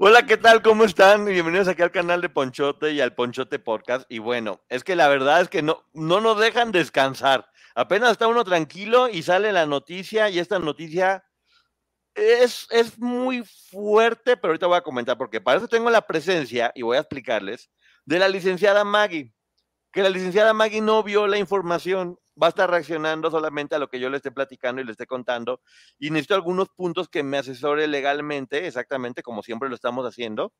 Hola, ¿qué tal? ¿Cómo están? Bienvenidos aquí al canal de Ponchote y al Ponchote Podcast. Y bueno, es que la verdad es que no, no nos dejan descansar. Apenas está uno tranquilo y sale la noticia y esta noticia es, es muy fuerte, pero ahorita voy a comentar porque para eso tengo la presencia y voy a explicarles de la licenciada Maggie, que la licenciada Maggie no vio la información va a estar reaccionando solamente a lo que yo le esté platicando y le esté contando. Y necesito algunos puntos que me asesore legalmente, exactamente como siempre lo estamos haciendo.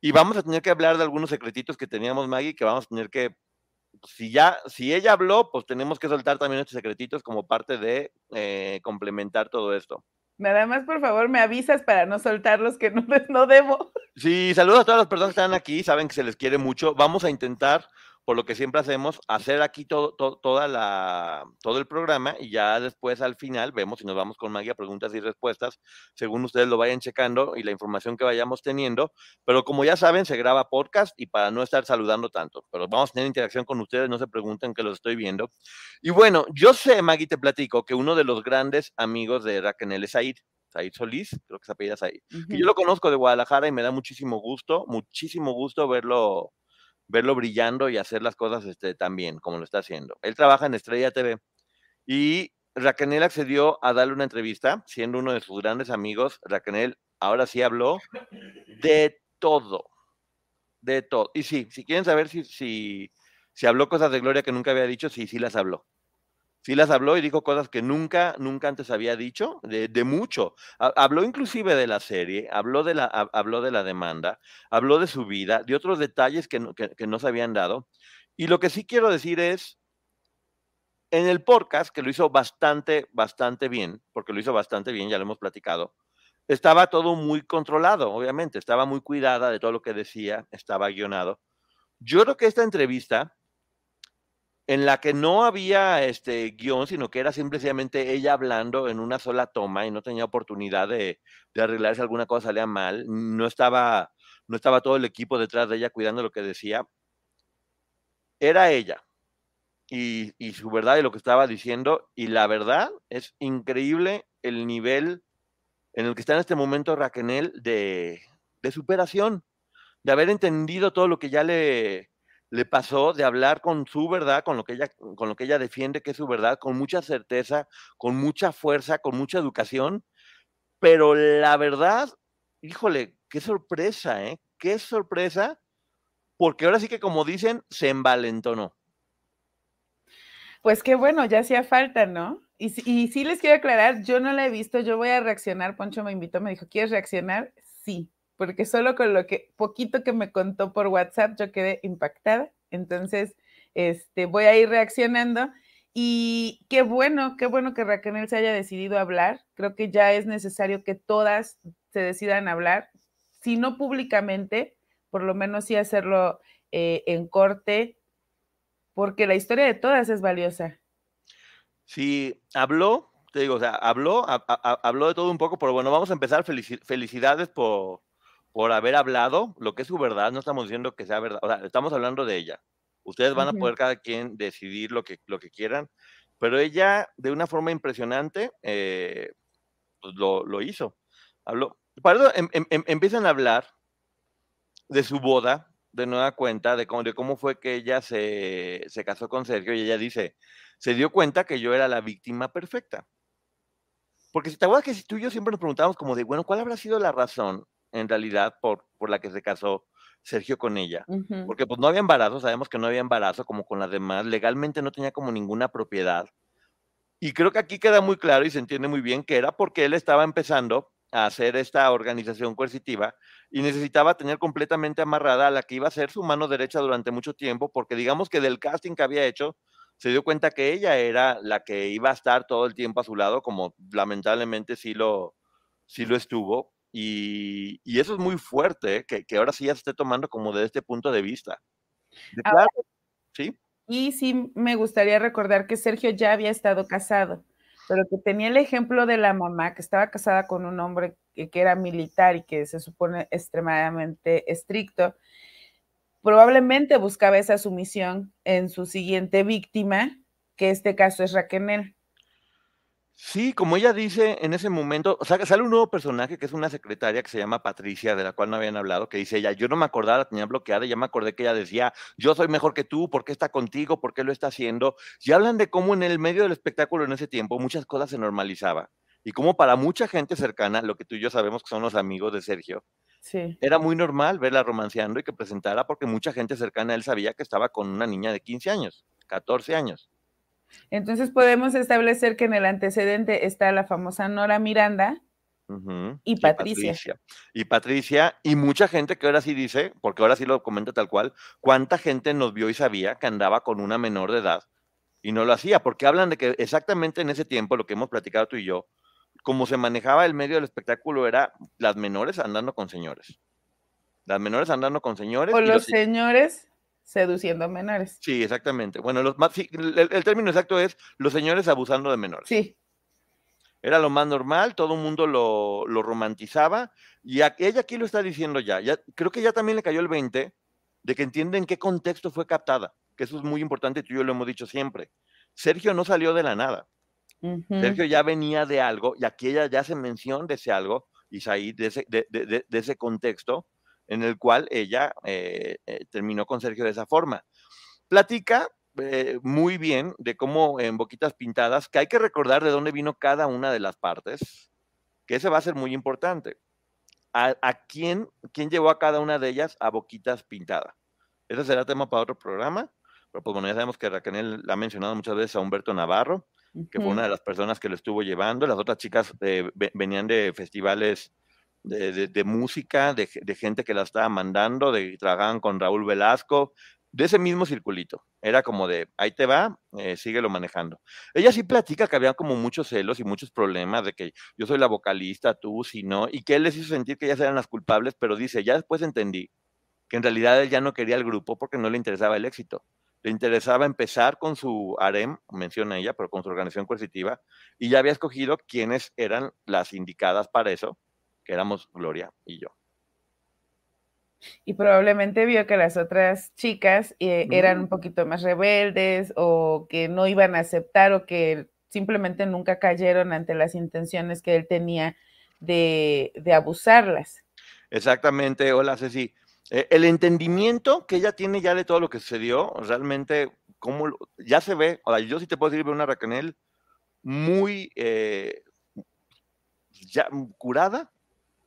Y vamos a tener que hablar de algunos secretitos que teníamos, Maggie, que vamos a tener que, si ya, si ella habló, pues tenemos que soltar también estos secretitos como parte de eh, complementar todo esto. Nada más, por favor, me avisas para no soltarlos, que no, no debo. Sí, saludos a todas las personas que están aquí, saben que se les quiere mucho. Vamos a intentar por lo que siempre hacemos, hacer aquí todo, toda la, todo el programa y ya después al final vemos si nos vamos con magia, preguntas y respuestas, según ustedes lo vayan checando y la información que vayamos teniendo. Pero como ya saben, se graba podcast y para no estar saludando tanto, pero vamos a tener interacción con ustedes, no se pregunten que los estoy viendo. Y bueno, yo sé, Maggie, te platico que uno de los grandes amigos de Raquel es Said. Said Solís, creo que se apellida Said. yo lo conozco de Guadalajara y me da muchísimo gusto, muchísimo gusto verlo verlo brillando y hacer las cosas este, tan bien como lo está haciendo. Él trabaja en Estrella TV y Raquel accedió a darle una entrevista, siendo uno de sus grandes amigos. Raquel ahora sí habló de todo, de todo. Y sí, si quieren saber si, si, si habló cosas de Gloria que nunca había dicho, sí, sí las habló sí las habló y dijo cosas que nunca, nunca antes había dicho, de, mucho. Habló inclusive de la serie, habló de la, habló de la demanda, habló de su vida, de otros detalles que no, que, no se habían dado. Y lo que sí quiero decir es, en el podcast, que lo hizo bastante, bastante bien, porque lo hizo bastante bien, ya lo hemos platicado, estaba todo muy controlado, obviamente, estaba muy cuidada de todo lo que decía, estaba guionado. Yo creo que esta entrevista en la que no había este guion, sino que era simplemente ella hablando en una sola toma y no tenía oportunidad de, de arreglar si alguna cosa salía mal. No estaba, no estaba todo el equipo detrás de ella cuidando lo que decía. Era ella y, y su verdad y lo que estaba diciendo. Y la verdad es increíble el nivel en el que está en este momento Raquel de, de superación, de haber entendido todo lo que ya le, le pasó de hablar con su verdad, con lo que ella, con lo que ella defiende que es su verdad, con mucha certeza, con mucha fuerza, con mucha educación. Pero la verdad, híjole, qué sorpresa, ¿eh? Qué sorpresa, porque ahora sí que como dicen, se envalentonó. Pues qué bueno, ya hacía falta, ¿no? Y, y sí les quiero aclarar, yo no la he visto, yo voy a reaccionar, Poncho me invitó, me dijo, ¿quieres reaccionar? Sí, porque solo con lo que poquito que me contó por WhatsApp yo quedé impactada. Entonces, este, voy a ir reaccionando. Y qué bueno, qué bueno que Raquel se haya decidido hablar. Creo que ya es necesario que todas se decidan hablar, si no públicamente, por lo menos sí hacerlo eh, en corte, porque la historia de todas es valiosa. Sí, habló, te digo, o sea, habló, habló de todo un poco, pero bueno, vamos a empezar. felicidades por, por haber hablado lo que es su verdad, no estamos diciendo que sea verdad, o sea, estamos hablando de ella. Ustedes van a poder cada quien decidir lo que, lo que quieran, pero ella de una forma impresionante eh, pues lo, hizo. Habló. Para eso em, em, em, empiezan a hablar de su boda, de nueva cuenta, de cómo, de cómo fue que ella se, se casó con Sergio y ella dice, se dio cuenta que yo era la víctima perfecta porque si te acuerdas que si tú y yo siempre nos preguntábamos como de, bueno, ¿cuál habrá sido la razón en realidad por, por la que se casó Sergio con ella? Porque pues no había embarazo, sabemos que no había embarazo como con las demás, legalmente no tenía como ninguna propiedad. Y creo que aquí queda muy claro y se entiende muy bien que era porque él estaba empezando a hacer esta organización coercitiva y necesitaba tener completamente amarrada a la que iba a ser su mano derecha durante mucho tiempo, porque digamos que del casting que había hecho, se dio cuenta que ella era la que iba a estar todo el tiempo a su lado, como lamentablemente sí lo, sí lo estuvo. Y, y eso es muy fuerte, ¿eh? que, que ahora sí ya se esté tomando como de este punto de vista. De Ahora- claro, ¿sí? Y sí me gustaría recordar que Sergio ya había estado casado, pero que tenía el ejemplo de la mamá que estaba casada con un hombre que, que era militar y que se supone extremadamente estricto. Probablemente buscaba esa sumisión en su siguiente víctima, que este caso es Raquel. Sí, como ella dice en ese momento, o sea, sale un nuevo personaje que es una secretaria que se llama Patricia, de la cual no habían hablado, que dice ella, yo no me acordaba, la tenía bloqueada, y ya me acordé que ella decía, yo soy mejor que tú, ¿por qué está contigo? ¿Por qué lo está haciendo? Y hablan de cómo en el medio del espectáculo en ese tiempo muchas cosas se normalizaban. Y cómo para mucha gente cercana, lo que tú y yo sabemos que son los amigos de Sergio, Sí. era muy normal verla romanceando y que presentara porque mucha gente cercana a él sabía que estaba con una niña de 15 años, 14 años. Entonces podemos establecer que en el antecedente está la famosa Nora Miranda y Patricia. Y Patricia, y mucha gente que ahora sí dice, porque ahora sí lo comenta tal cual, cuánta gente nos vio y sabía que andaba con una menor de edad y no lo hacía, porque hablan de que exactamente en ese tiempo, lo que hemos platicado tú y yo, como se manejaba el medio del espectáculo era las menores andando con señores. Las menores andando con señores. O y los los- señores seduciendo menores. Sí, exactamente. Bueno, los más, sí, el, el término exacto es los señores abusando de menores. Sí, Era lo más normal, todo el mundo lo, lo romantizaba y a- ella aquí lo está diciendo ya, ya. Creo que ya también le cayó el 20 de que entiende en qué contexto fue captada, que eso es muy importante, tú y yo lo hemos dicho siempre. Sergio no salió de la nada, Sergio ya venía de algo y aquí ella ya hace mención de ese algo, Isaí, de ese, de- de ese contexto en el cual ella eh, eh, terminó con Sergio de esa forma. Platica eh, muy bien de cómo en Boquitas Pintadas, que hay que recordar de dónde vino cada una de las partes, que ese va a ser muy importante. ¿A, a quién, quién llevó a cada una de ellas a Boquitas Pintada? Ese será tema para otro programa, pero pues bueno, ya sabemos que Raquel ha mencionado muchas veces a Humberto Navarro, que fue una de las personas que lo estuvo llevando. Las otras chicas eh, ve- venían de festivales de, música, de gente que la estaba mandando, de trabajaban con Raúl Velasco, de ese mismo circulito. Era como de, ahí te va, eh, síguelo manejando. Ella sí platica que había como muchos celos y muchos problemas de que yo soy la vocalista, tú, si no, y que él les hizo sentir que ellas eran las culpables, pero dice, ya después entendí que en realidad él ya no quería el grupo porque no le interesaba el éxito. Le interesaba empezar con su harem, menciona ella, pero con su organización coercitiva, y ya había escogido quiénes eran las indicadas para eso, que éramos Gloria y yo. Y probablemente vio que las otras chicas eh, eran Mm. un poquito más rebeldes o que no iban a aceptar o que simplemente nunca cayeron ante las intenciones que él tenía de, de abusarlas. Exactamente, hola Ceci. Eh, el entendimiento que ella tiene ya de todo lo que sucedió, realmente, como ya se ve, o sea, yo sí te puedo decir, veo una Raquel muy eh, ya curada,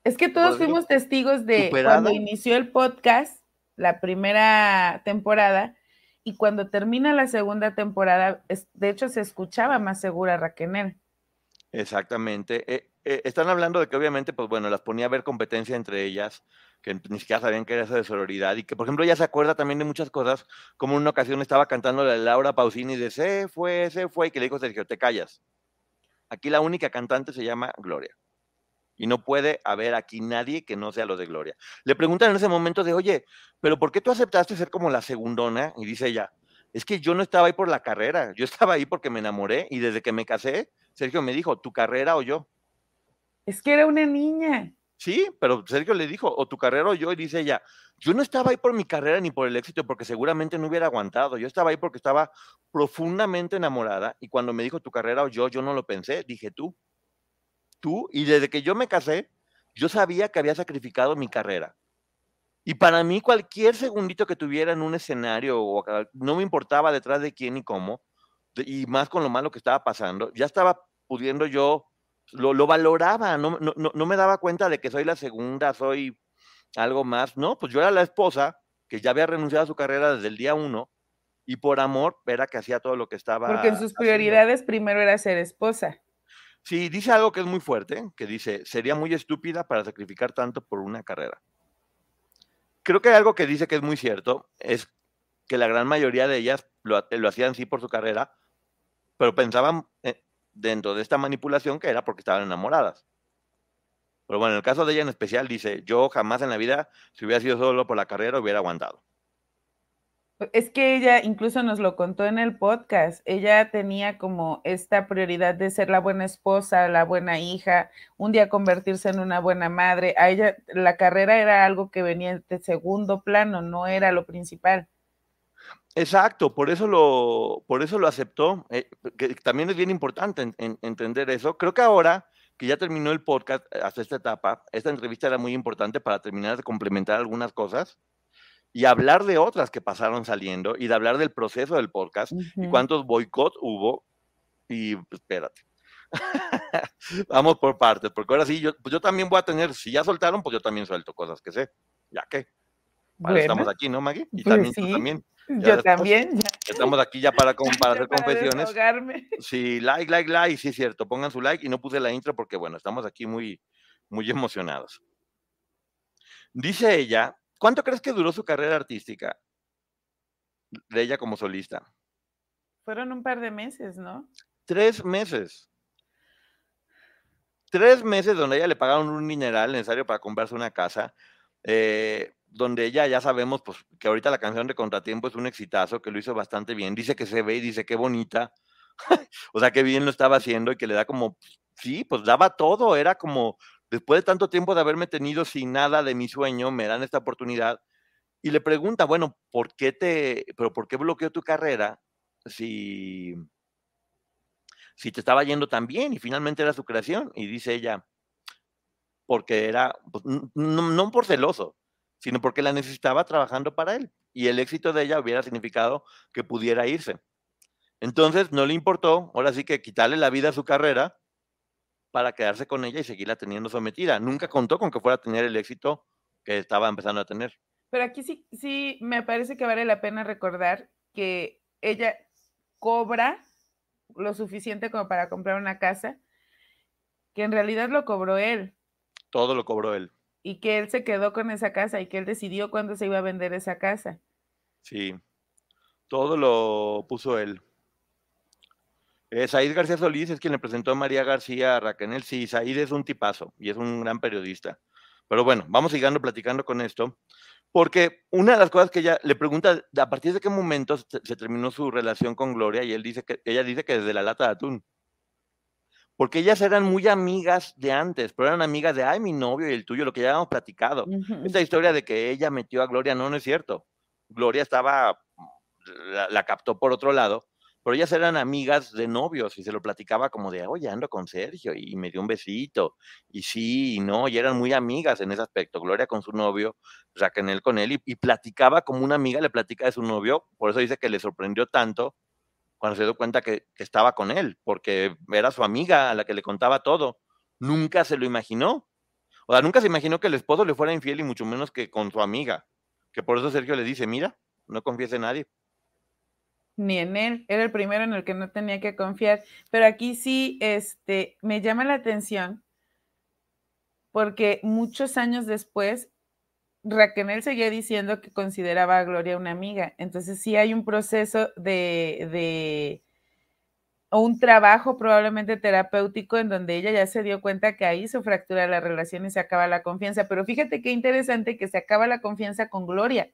Es que todos fuimos testigos de ¿Superada? cuando inició el podcast, la primera temporada, y cuando termina la segunda temporada, de hecho se escuchaba más segura Raquel. Exactamente. Eh, eh, están hablando de que obviamente, pues bueno, las ponía a ver competencia entre ellas, que ni siquiera sabían que era eso de sororidad, y que por ejemplo ella se acuerda también de muchas cosas, como en una ocasión estaba cantando la Laura Pausini de se fue, se fue, y que le dijo Sergio, te callas. Aquí la única cantante se llama Gloria. Y no puede haber aquí nadie que no sea lo de Gloria. Le preguntan en ese momento de, oye, pero ¿por qué tú aceptaste ser como la segundona? Y dice ella, es que yo no estaba ahí por la carrera, yo estaba ahí porque me enamoré y desde que me casé, Sergio me dijo, ¿tu carrera o yo? Es que era una niña. Sí, pero Sergio le dijo, o tu carrera o yo, y dice ella, yo no estaba ahí por mi carrera ni por el éxito, porque seguramente no hubiera aguantado, yo estaba ahí porque estaba profundamente enamorada, y cuando me dijo tu carrera o yo, yo no lo pensé, dije tú, tú, y desde que yo me casé, yo sabía que había sacrificado mi carrera. Y para mí cualquier segundito que tuviera en un escenario, o no me importaba detrás de quién y cómo, y más con lo malo que estaba pasando, ya estaba pudiendo yo lo, lo valoraba, no, no, no, me daba cuenta de que soy la segunda, soy algo más. No, pues yo era la esposa que ya había renunciado a su carrera desde el día uno y por amor era que hacía todo lo que estaba. Porque en sus prioridades primero era ser esposa. Sí, dice algo que es muy fuerte, que dice, sería muy estúpida para sacrificar tanto por una carrera. Creo que hay algo que dice que es muy cierto, es que la gran mayoría de ellas lo, hacían sí por su carrera, pero pensaban eh, dentro de esta manipulación que era porque estaban enamoradas. Pero bueno, en el caso de ella en especial dice, yo jamás en la vida, si hubiera sido solo por la carrera, hubiera aguantado. Es que ella incluso nos lo contó en el podcast. Ella tenía como esta prioridad de ser la buena esposa, la buena hija, un día convertirse en una buena madre. A ella la carrera era algo que venía de segundo plano, no era lo principal. Exacto, por eso lo, por eso lo aceptó, eh, que también es bien importante entender eso. Creo que ahora que ya terminó el podcast eh, hasta esta etapa, esta entrevista era muy importante para terminar de complementar algunas cosas y hablar de otras que pasaron saliendo y de hablar del proceso del podcast y cuántos boicots hubo. Y espérate. Vamos por partes, porque ahora sí, yo, pues yo también voy a tener, si ya soltaron, pues yo también suelto cosas que sé. Ya que. estamos aquí, ¿no, Maggie? Y pues también tú también. Yo también. Estamos aquí ya para, para hacer confesiones. Sí, like, like, like, sí cierto. Pongan su like y no puse la intro porque, bueno, estamos aquí muy, muy emocionados. Dice ella, ¿cuánto crees que duró su carrera artística de ella como solista? Fueron un par de meses, ¿no? Tres meses. Tres meses donde ella le pagaron un mineral necesario para comprarse una casa. Eh, donde ella ya sabemos pues, que ahorita la canción de Contratiempo es un exitazo, que lo hizo bastante bien. Dice que se ve y dice qué bonita. o sea, qué bien lo estaba haciendo y que le da como, sí, pues daba todo. Era como, después de tanto tiempo de haberme tenido sin nada de mi sueño, me dan esta oportunidad. Y le pregunta, bueno, ¿por qué te, pero por qué bloqueó tu carrera si, si te estaba yendo tan bien y finalmente era su creación? Y dice ella, porque era, pues, no por celoso, sino porque la necesitaba trabajando para él. Y el éxito de ella hubiera significado que pudiera irse. Entonces no le importó, ahora sí que quitarle la vida a su carrera para quedarse con ella y seguirla teniendo sometida. Nunca contó con que fuera a tener el éxito que estaba empezando a tener. Pero aquí sí, sí me parece que vale la pena recordar que ella cobra lo suficiente como para comprar una casa, que en realidad lo cobró él. Todo lo cobró él y que él se quedó con esa casa y que él decidió cuándo se iba a vender esa casa. Sí, todo lo puso él. Eh, Said García Solís es quien le presentó a María García a Raquel. Sí, Said es un tipazo y es un gran periodista. Pero bueno, vamos siguiendo platicando con esto, porque una de las cosas que ella le pregunta, ¿a partir de qué momento se, se terminó su relación con Gloria? Y él dice que, ella dice que desde la lata de atún porque ellas eran muy amigas de antes, pero eran amigas de, ay, mi novio y el tuyo, lo que ya habíamos platicado. Esta historia de que ella metió a Gloria, no, no es cierto. Gloria estaba, la, captó por otro lado, pero ellas eran amigas de novios y se lo platicaba como de, oye, ando con Sergio y me dio un besito. Y sí, y no, y eran muy amigas en ese aspecto. Gloria con su novio, Raquel con él, y, y platicaba como una amiga le platica de su novio, por eso dice que le sorprendió tanto cuando se dio cuenta que, estaba con él, porque era su amiga a la que le contaba todo. Nunca se lo imaginó. O sea, nunca se imaginó que el esposo le fuera infiel y mucho menos que con su amiga. Que por eso Sergio le dice, mira, no confíes en nadie. Ni en él, era el primero en el que no tenía que confiar. Pero aquí sí, este, me llama la atención porque muchos años después Raquel seguía diciendo que consideraba a Gloria una amiga. Entonces sí hay un proceso de, de, o un trabajo probablemente terapéutico en donde ella ya se dio cuenta que ahí se fractura la relación y se acaba la confianza. Pero fíjate qué interesante que se acaba la confianza con Gloria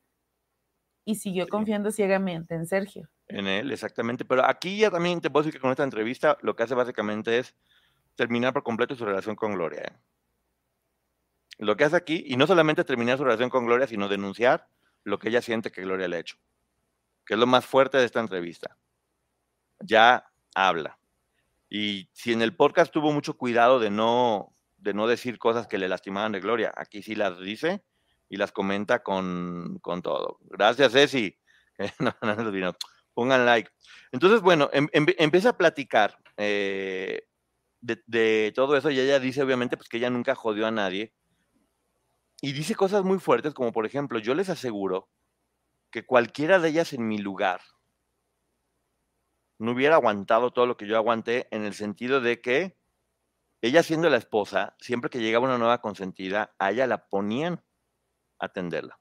y siguió confiando ciegamente en Sergio. En él, exactamente. Pero aquí ya también te puedo decir que con esta entrevista lo que hace básicamente es terminar por completo su relación con Gloria. ¿eh? lo que hace aquí, y no solamente terminar su relación con Gloria, sino denunciar lo que ella siente que Gloria le ha hecho, que es lo más fuerte de esta entrevista. Ya habla. Y si en el podcast tuvo mucho cuidado de no, de no decir cosas que le lastimaban de Gloria, aquí sí las dice y las comenta con, todo. Gracias, Ceci. Pongan like. Entonces, bueno, em, em, empieza a platicar. Eh, de, todo eso y ella dice obviamente pues que ella nunca jodió a nadie. Y dice cosas muy fuertes como por ejemplo, yo les aseguro que cualquiera de ellas en mi lugar no hubiera aguantado todo lo que yo aguanté en el sentido de que ella siendo la esposa, siempre que llegaba una nueva consentida, a ella la ponían a atenderla.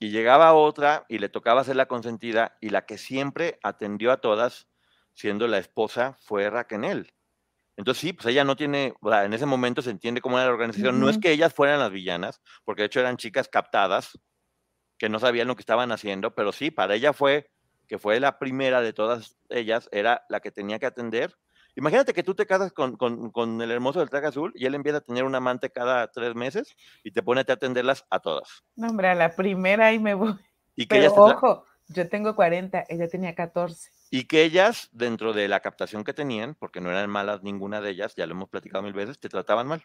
Y llegaba otra y le tocaba ser la consentida y la que siempre atendió a todas, siendo la esposa, fue Raquel. Entonces sí, pues ella no tiene, en ese momento se entiende cómo era la organización. No es que ellas fueran las villanas, porque de hecho eran chicas captadas que no sabían lo que estaban haciendo, pero sí, para ella fue, que fue la primera de todas ellas, era la que tenía que atender Imagínate que tú te casas con, el hermoso del traje azul y él empieza a tener un amante cada tres meses y te pone a atenderlas a todas. No, hombre, a la primera y me voy. ¿Y que Pero ojo, yo tengo 40, ella tenía 14. Y que ellas, dentro de la captación que tenían, porque no eran malas ninguna de ellas, ya lo hemos platicado mil veces, te trataban mal.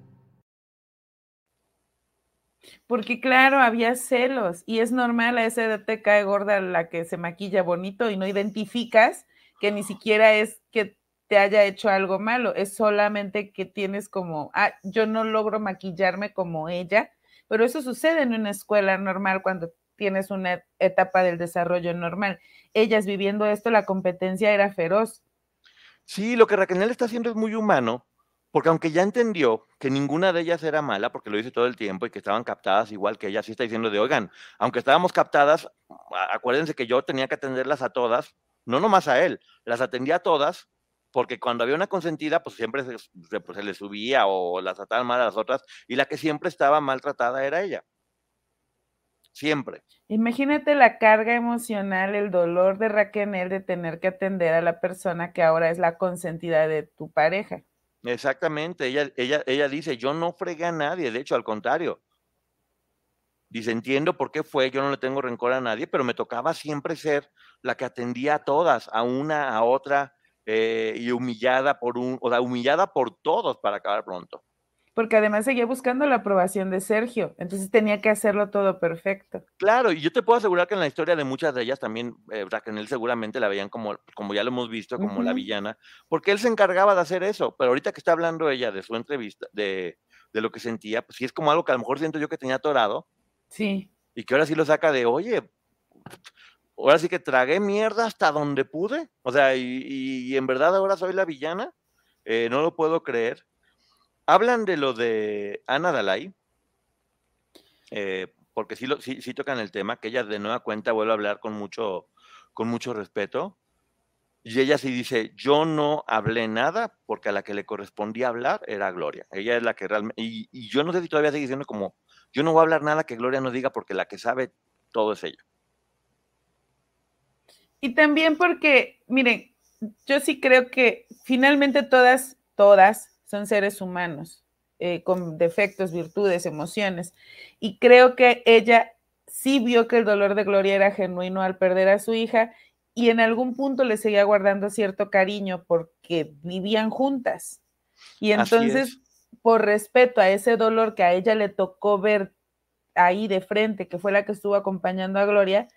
Porque claro, había celos y es normal, a esa edad te cae gorda la que se maquilla bonito y no identificas que ni siquiera es que te haya hecho algo malo, es solamente que tienes como, ah, yo no logro maquillarme como ella, pero eso sucede en una escuela normal cuando tienes una etapa del desarrollo normal. Ellas viviendo esto, la competencia era feroz. Sí, lo que Raquel está haciendo es muy humano, porque aunque ya entendió que ninguna de ellas era mala, porque lo dice todo el tiempo y que estaban captadas igual que ella, sí está diciendo de, oigan, aunque estábamos captadas, acuérdense que yo tenía que atenderlas a todas, no nomás a él, las atendía a todas, porque cuando había una consentida, pues siempre se, pues, se le subía o las trataban mal a las otras, y la que siempre estaba maltratada era ella. Siempre. Imagínate la carga emocional, el dolor de Raquel de tener que atender a la persona que ahora es la consentida de tu pareja. Exactamente, ella, ella, ella dice, yo no fregué a nadie, de hecho, al contrario. Dice, entiendo por qué fue, yo no le tengo rencor a nadie, pero me tocaba siempre ser la que atendía a todas, a una, a otra, eh, y humillada por un, o sea, humillada por todos para acabar pronto porque además seguía buscando la aprobación de Sergio, entonces tenía que hacerlo todo perfecto. Claro, y yo te puedo asegurar que en la historia de muchas de ellas también, eh, Raquel seguramente la veían como, como ya lo hemos visto, como la villana, porque él se encargaba de hacer eso, pero ahorita que está hablando ella de su entrevista, de, de lo que sentía, pues sí es como algo que a lo mejor siento yo que tenía atorado. Sí. Y que ahora sí lo saca de, oye, ahora sí que tragué mierda hasta donde pude, o sea, y, en verdad ahora soy la villana, eh, no lo puedo creer. Hablan de lo de Ana Dalai, eh, porque sí, lo, tocan el tema, que ella de nueva cuenta vuelve a hablar con mucho, con mucho respeto. Y ella sí dice, yo no hablé nada porque a la que le correspondía hablar era Gloria. Ella es la que realmente, y, yo no sé si todavía sigue diciendo como, yo no voy a hablar nada que Gloria no diga porque la que sabe todo es ella. Y también porque, miren, yo sí creo que finalmente todas, todas son seres humanos, eh, con defectos, virtudes, emociones. Y creo que ella sí vio que el dolor de Gloria era genuino al perder a su hija y en algún punto le seguía guardando cierto cariño porque vivían juntas. Y entonces, por respeto a ese dolor que a ella le tocó ver ahí de frente, que fue la que estuvo acompañando a Gloria,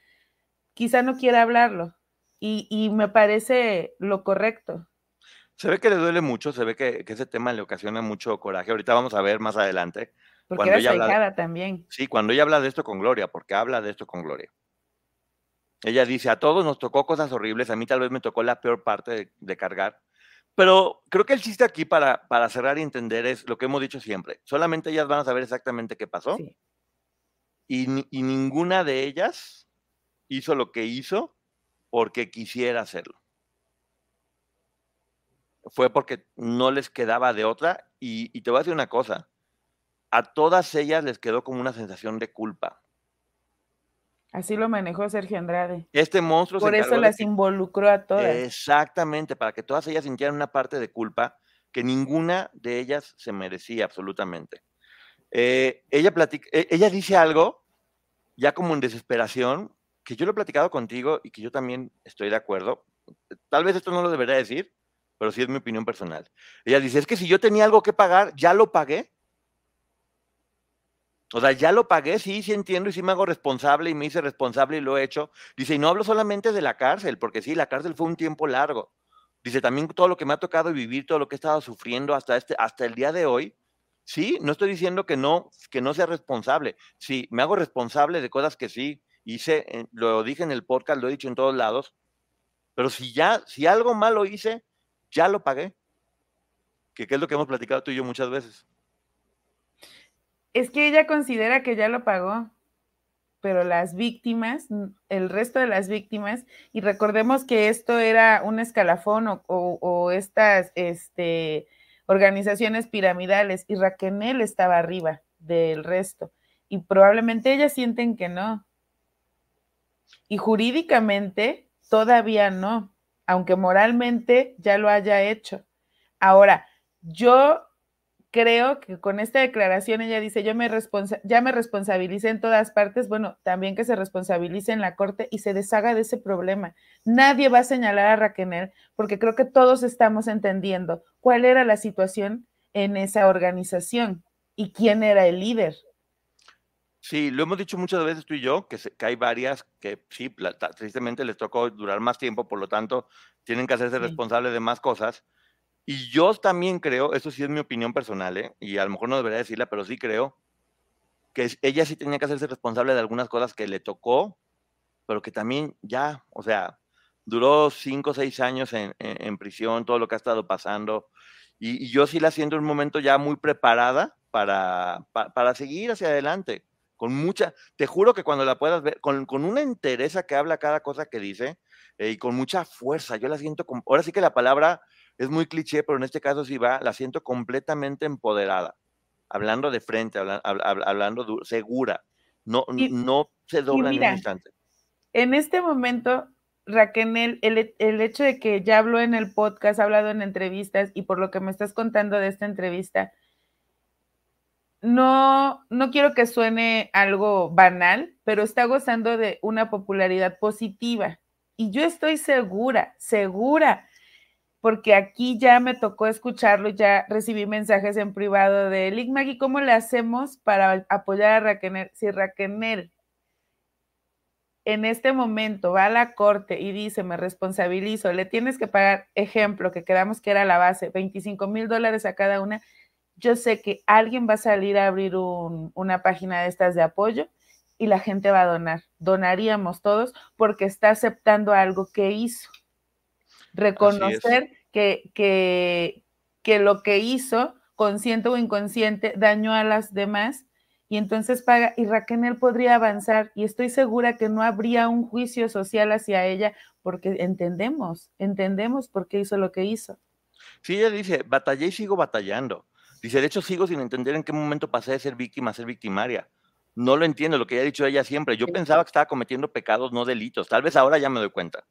quizá no quiera hablarlo. Y, y me parece lo correcto. Se ve que le duele mucho, se ve que, ese tema le ocasiona mucho coraje. Ahorita vamos a ver más adelante. Porque era ella habla, también. Sí, cuando ella habla de esto con Gloria, porque habla de esto con Gloria. Ella dice, a todos nos tocó cosas horribles, a mí tal vez me tocó la peor parte de, cargar, pero creo que el chiste aquí para, para, cerrar y entender es lo que hemos dicho siempre. Solamente ellas van a saber exactamente qué pasó. Y, y ninguna de ellas hizo lo que hizo porque quisiera hacerlo fue porque no les quedaba de otra. Y, te voy a decir una cosa, a todas ellas les quedó como una sensación de culpa. Así lo manejó Sergio Andrade. Este monstruo Por eso las involucró a todas. Exactamente, para que todas ellas sintieran una parte de culpa que ninguna de ellas se merecía absolutamente. Eh, ella, platica, e, ella dice algo, ya como en desesperación, que yo lo he platicado contigo y que yo también estoy de acuerdo. Tal vez esto no lo debería decir, pero sí es mi opinión personal. Ella dice, es que si yo tenía algo que pagar, ya lo pagué. O sea, ya lo pagué, sí, sí entiendo y sí me hago responsable y me hice responsable y lo he hecho. Dice, y no hablo solamente de la cárcel, porque sí, la cárcel fue un tiempo largo. Dice, también todo lo que me ha tocado vivir, todo lo que he estado sufriendo hasta, este, hasta el día de hoy. Sí, no estoy diciendo que no, que no sea responsable. Sí, me hago responsable de cosas que sí hice, eh, lo dije en el podcast, lo he dicho en todos lados. Pero si ya, si algo malo hice, ya lo pagué. Que, es lo que hemos platicado tú y yo muchas veces. Es que ella considera que ya lo pagó, pero las víctimas, el resto de las víctimas, y recordemos que esto era un escalafón o, estas este, organizaciones piramidales, y Raquel estaba arriba del resto, y probablemente ellas sienten que no. Y jurídicamente todavía no, aunque moralmente ya lo haya hecho. Ahora, yo creo que con esta declaración ella dice, yo me ya me responsabilicé en todas partes, bueno, también que se responsabilice en la corte y se deshaga de ese problema. Nadie va a señalar a Raquel porque creo que todos estamos entendiendo cuál era la situación en esa organización y quién era el líder. Sí, lo hemos dicho muchas veces tú y yo, que, que hay varias que sí, tristemente les tocó durar más tiempo, por lo tanto, tienen que hacerse responsables de más cosas. Y yo también creo, eso sí es mi opinión personal, ¿eh? y a lo mejor no debería decirla, pero sí creo que ella sí tenía que hacerse responsable de algunas cosas que le tocó, pero que también ya, o sea, duró cinco o seis años en, prisión, todo lo que ha estado pasando, y, yo sí la siento en un momento ya muy preparada para, para, seguir hacia adelante, con mucha, te juro que cuando la puedas ver, con, con una entereza que habla cada cosa que dice, eh, y con mucha fuerza, yo la siento, como, ahora sí que la palabra es muy cliché, pero en este caso sí va, la siento completamente empoderada, hablando de frente, hablando, segura, no, no se dobla en un instante. En este momento, Raquel, el, el, hecho de que ya habló en el podcast, ha hablado en entrevistas y por lo que me estás contando de esta entrevista, no, no quiero que suene algo banal, pero está gozando de una popularidad positiva. Y yo estoy segura, segura porque aquí ya me tocó escucharlo, ya recibí mensajes en privado de Lick Maggie, ¿cómo le hacemos para apoyar a Raquel? Si Raquel en este momento va a la corte y dice, me responsabilizo, le tienes que pagar, ejemplo, que quedamos que era la base, 25 mil dólares a cada una, yo sé que alguien va a salir a abrir una página de estas de apoyo y la gente va a donar. Donaríamos todos porque está aceptando algo que hizo reconocer que, que, que lo que hizo, consciente o inconsciente, dañó a las demás y entonces paga y Raquel podría avanzar y estoy segura que no habría un juicio social hacia ella porque entendemos, entendemos por qué hizo lo que hizo. Sí, ella dice, batallé y sigo batallando. Dice, de hecho sigo sin entender en qué momento pasé de ser víctima a ser victimaria. No lo entiendo, lo que ha dicho ella siempre. Yo pensaba que estaba cometiendo pecados, no delitos. Tal vez ahora ya me doy cuenta.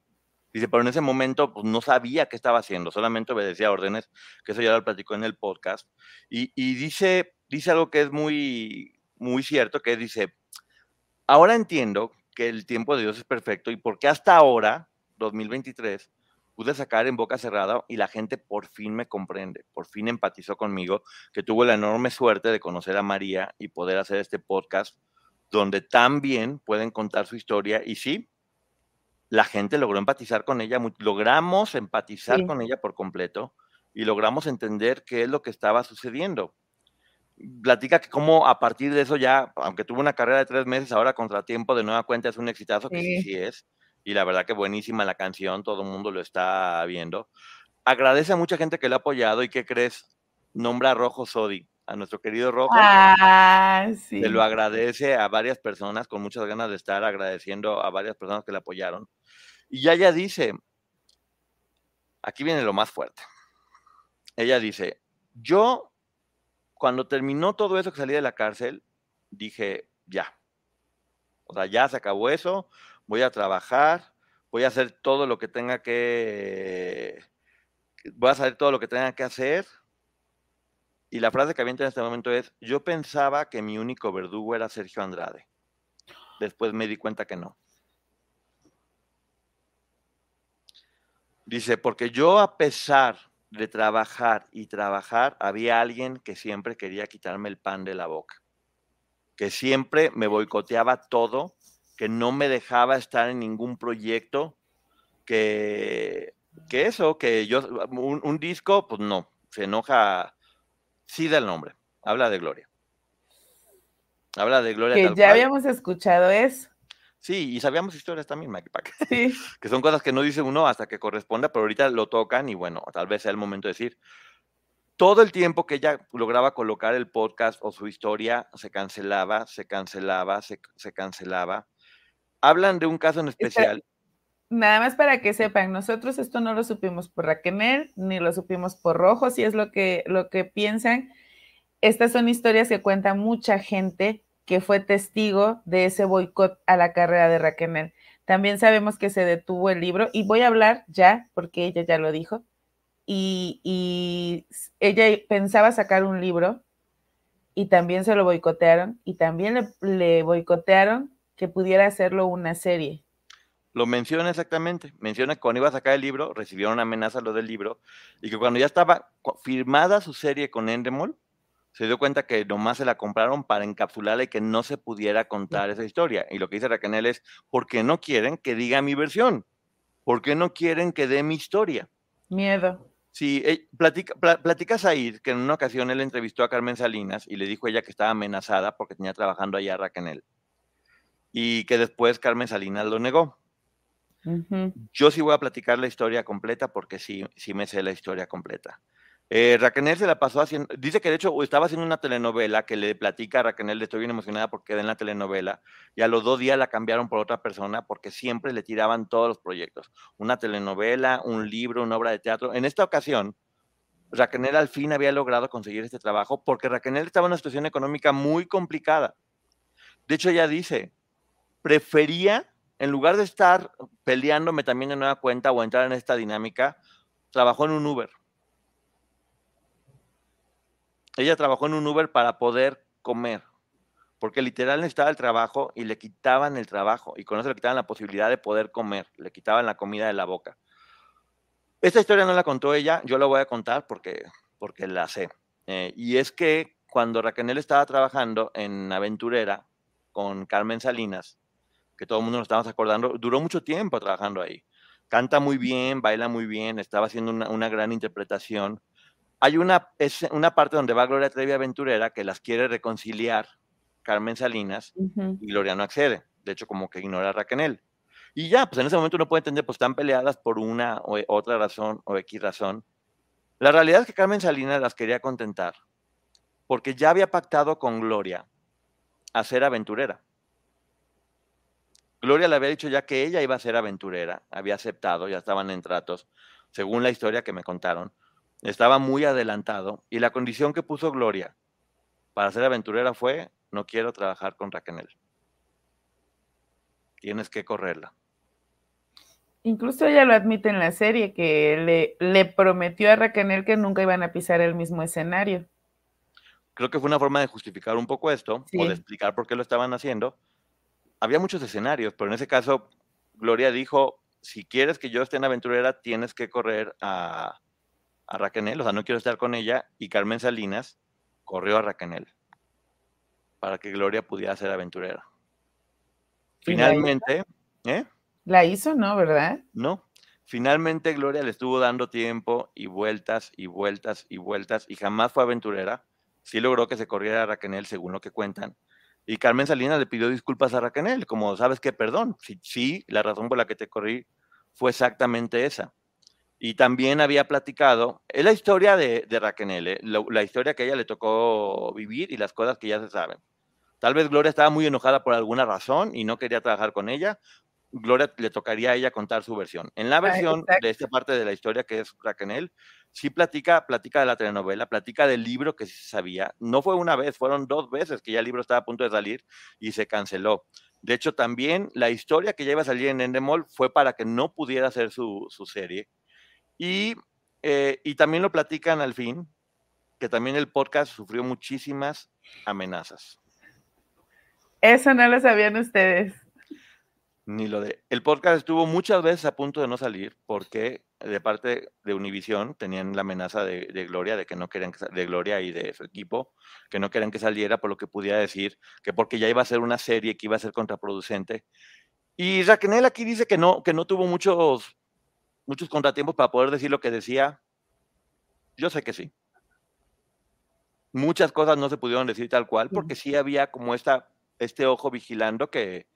Dice, pero en ese momento pues, no sabía qué estaba haciendo, solamente obedecía órdenes, que eso ya lo platicó en el podcast. Y, dice, dice algo que es muy, muy cierto, que dice, ahora entiendo que el tiempo de Dios es perfecto y porque hasta ahora, 2023, pude sacar en boca cerrada y la gente por fin me comprende, por fin empatizó conmigo, que tuvo la enorme suerte de conocer a María y poder hacer este podcast donde también pueden contar su historia y sí, la gente logró empatizar con ella, logramos empatizar con ella por completo y logramos entender qué es lo que estaba sucediendo. Platica que cómo a partir de eso ya, aunque tuvo una carrera de tres meses, ahora Contratiempo de nueva cuenta es un exitazo, que sí, sí es, y la verdad que buenísima la canción, todo el mundo lo está viendo. Agradece a mucha gente que le ha apoyado y ¿qué crees? Nombra a Rojo Sodi, a nuestro querido Rojo. Ah, sí. Se lo agradece a varias personas, con muchas ganas de estar agradeciendo a varias personas que le apoyaron. Y ya ella dice, aquí viene lo más fuerte. Ella dice, yo cuando terminó todo eso que salí de la cárcel, dije, ya. O sea, ya se acabó eso, voy a trabajar, voy a hacer todo lo que tenga que, voy a hacer todo lo que tenga que hacer. Y la frase que avienta en este momento es, yo pensaba que mi único verdugo era Sergio Andrade. Después me di cuenta que no. Dice, porque yo a pesar de trabajar y trabajar, había alguien que siempre quería quitarme el pan de la boca, que siempre me boicoteaba todo, que no me dejaba estar en ningún proyecto, que, que eso, que yo, un, disco, pues no, se enoja, sí del nombre, habla de Gloria. Habla de Gloria. Que ya habíamos escuchado eso. Sí, y sabíamos historias también, Maggie Sí. que son cosas que no dice uno hasta que corresponda, pero ahorita lo tocan y bueno, tal vez sea el momento de decir. Todo el tiempo que ella lograba colocar el podcast o su historia, se cancelaba, se cancelaba, se, cancelaba. Hablan de un caso en especial. Nada más para que sepan, nosotros esto no lo supimos por Raquel, ni lo supimos por Rojo, si es lo que, lo que piensan. Estas son historias que cuenta mucha gente que fue testigo de ese boicot a la carrera de Raquel. También sabemos que se detuvo el libro y voy a hablar ya, porque ella ya lo dijo, y, ella pensaba sacar un libro y también se lo boicotearon y también le, le boicotearon que pudiera hacerlo una serie. Lo menciona exactamente. Menciona que cuando iba a sacar el libro, recibieron una amenaza lo del libro, y que cuando ya estaba firmada su serie con Endemol, se dio cuenta que nomás se la compraron para encapsularla y que no se pudiera contar esa historia. Y lo que dice Raquel es, ¿por qué no quieren que diga mi versión? ¿Por qué no quieren que dé mi historia? Miedo. Sí, eh, platica, platica Said que en una ocasión él entrevistó a Carmen Salinas y le dijo a ella que estaba amenazada porque tenía trabajando allá a Raquel. Y que después Carmen Salinas lo negó. Yo sí voy a platicar la historia completa porque sí, sí me sé la historia completa. Eh, Raquel se la pasó haciendo, dice que de hecho estaba haciendo una telenovela que le platica a Raquel, estoy bien emocionada porque en la telenovela, y a los dos días la cambiaron por otra persona porque siempre le tiraban todos los proyectos, una telenovela, un libro, una obra de teatro. En esta ocasión, Raquel al fin había logrado conseguir este trabajo porque Raquel estaba en una situación económica muy complicada. De hecho, ella dice, prefería, en lugar de estar peleándome también de nueva cuenta o entrar en esta dinámica, trabajó en un Uber ella trabajó en un Uber para poder comer, porque literal necesitaba el trabajo y le quitaban el trabajo y con eso le quitaban la posibilidad de poder comer, le quitaban la comida de la boca. Esta historia no la contó ella, yo la voy a contar porque, porque la sé. Eh, y es que cuando Raquel estaba trabajando en Aventurera con Carmen Salinas, que todo el mundo nos estamos acordando, duró mucho tiempo trabajando ahí. Canta muy bien, baila muy bien, estaba haciendo una, una gran interpretación hay una, es una parte donde va Gloria Trevi Aventurera que las quiere reconciliar Carmen Salinas y Gloria no accede. De hecho, como que ignora a Raquel. Y ya, pues en ese momento uno puede entender, pues están peleadas por una o otra razón o X razón. La realidad es que Carmen Salinas las quería contentar porque ya había pactado con Gloria a ser aventurera. Gloria le había dicho ya que ella iba a ser aventurera, había aceptado, ya estaban en tratos, según la historia que me contaron estaba muy adelantado y la condición que puso Gloria para ser aventurera fue, no quiero trabajar con Raquel. Tienes que correrla. Incluso ella lo admite en la serie, que le, le prometió a Raquel que nunca iban a pisar el mismo escenario. Creo que fue una forma de justificar un poco esto, o de explicar por qué lo estaban haciendo. Había muchos escenarios, pero en ese caso, Gloria dijo, si quieres que yo esté en aventurera, tienes que correr a, a Raquel, o sea, no quiero estar con ella, y Carmen Salinas corrió a Raquel para que Gloria pudiera ser aventurera. Finalmente, ¿eh? La hizo, ¿no? ¿Verdad? No. Finalmente Gloria le estuvo dando tiempo y vueltas y vueltas y vueltas y jamás fue aventurera. Sí logró que se corriera a Raquel, según lo que cuentan. Y Carmen Salinas le pidió disculpas a Raquel, como sabes que perdón, sí, sí, la razón por la que te corrí fue exactamente esa y también había platicado, es la historia de, de Raquel, ¿eh? la, historia que a ella le tocó vivir y las cosas que ya se saben. Tal vez Gloria estaba muy enojada por alguna razón y no quería trabajar con ella. Gloria le tocaría a ella contar su versión. En la ah, versión de esta parte de la historia que es Raquel, sí platica, platica de la telenovela, platica del libro que sí se sabía. No fue una vez, fueron dos veces que ya el libro estaba a punto de salir y se canceló. De hecho, también la historia que ya iba a salir en Endemol fue para que no pudiera hacer su, serie. Y, eh, y también lo platican al fin, que también el podcast sufrió muchísimas amenazas. Eso no lo sabían ustedes. Ni lo de. El podcast estuvo muchas veces a punto de no salir porque de parte de Univision tenían la amenaza de, Gloria, de que no querían que, de Gloria y de su equipo, que no querían que saliera por lo que pudiera decir, que porque ya iba a ser una serie que iba a ser contraproducente. Y Raquel aquí dice que no, que no tuvo muchos, muchos contratiempos para poder decir lo que decía. Yo sé que sí. Muchas cosas no se pudieron decir tal cual, porque sí había como esta, este ojo vigilando que,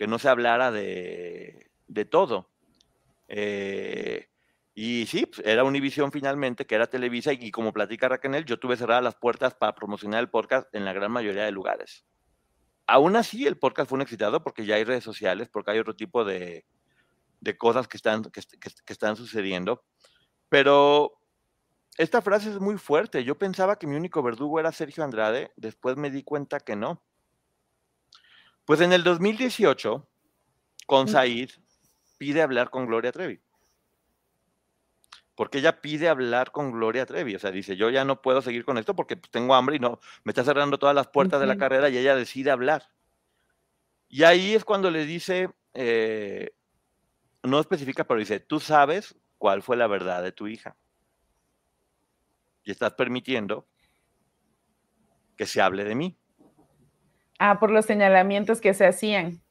que no se hablara de, todo. Eh, y sí, pues, era Univision finalmente, que era Televisa, y, como platica Raquel, yo tuve cerradas las puertas para promocionar el podcast en la gran mayoría de lugares. Aún así, el podcast fue un excitado porque ya hay redes sociales, porque hay otro tipo de, cosas que están, que, están sucediendo. Pero esta frase es muy fuerte. Yo pensaba que mi único verdugo era Sergio Andrade, después me di cuenta que no. Pues en el 2018, con Said, pide hablar con Gloria Trevi. Porque ella pide hablar con Gloria Trevi. O sea, dice, yo ya no puedo seguir con esto porque pues, tengo hambre y no, me está cerrando todas las puertas de la carrera y ella decide hablar. Y ahí es cuando le dice, eh, no especifica, pero dice, tú sabes cuál fue la verdad de tu hija. Y estás permitiendo que se hable de mí. Ah, por los señalamientos que se hacían.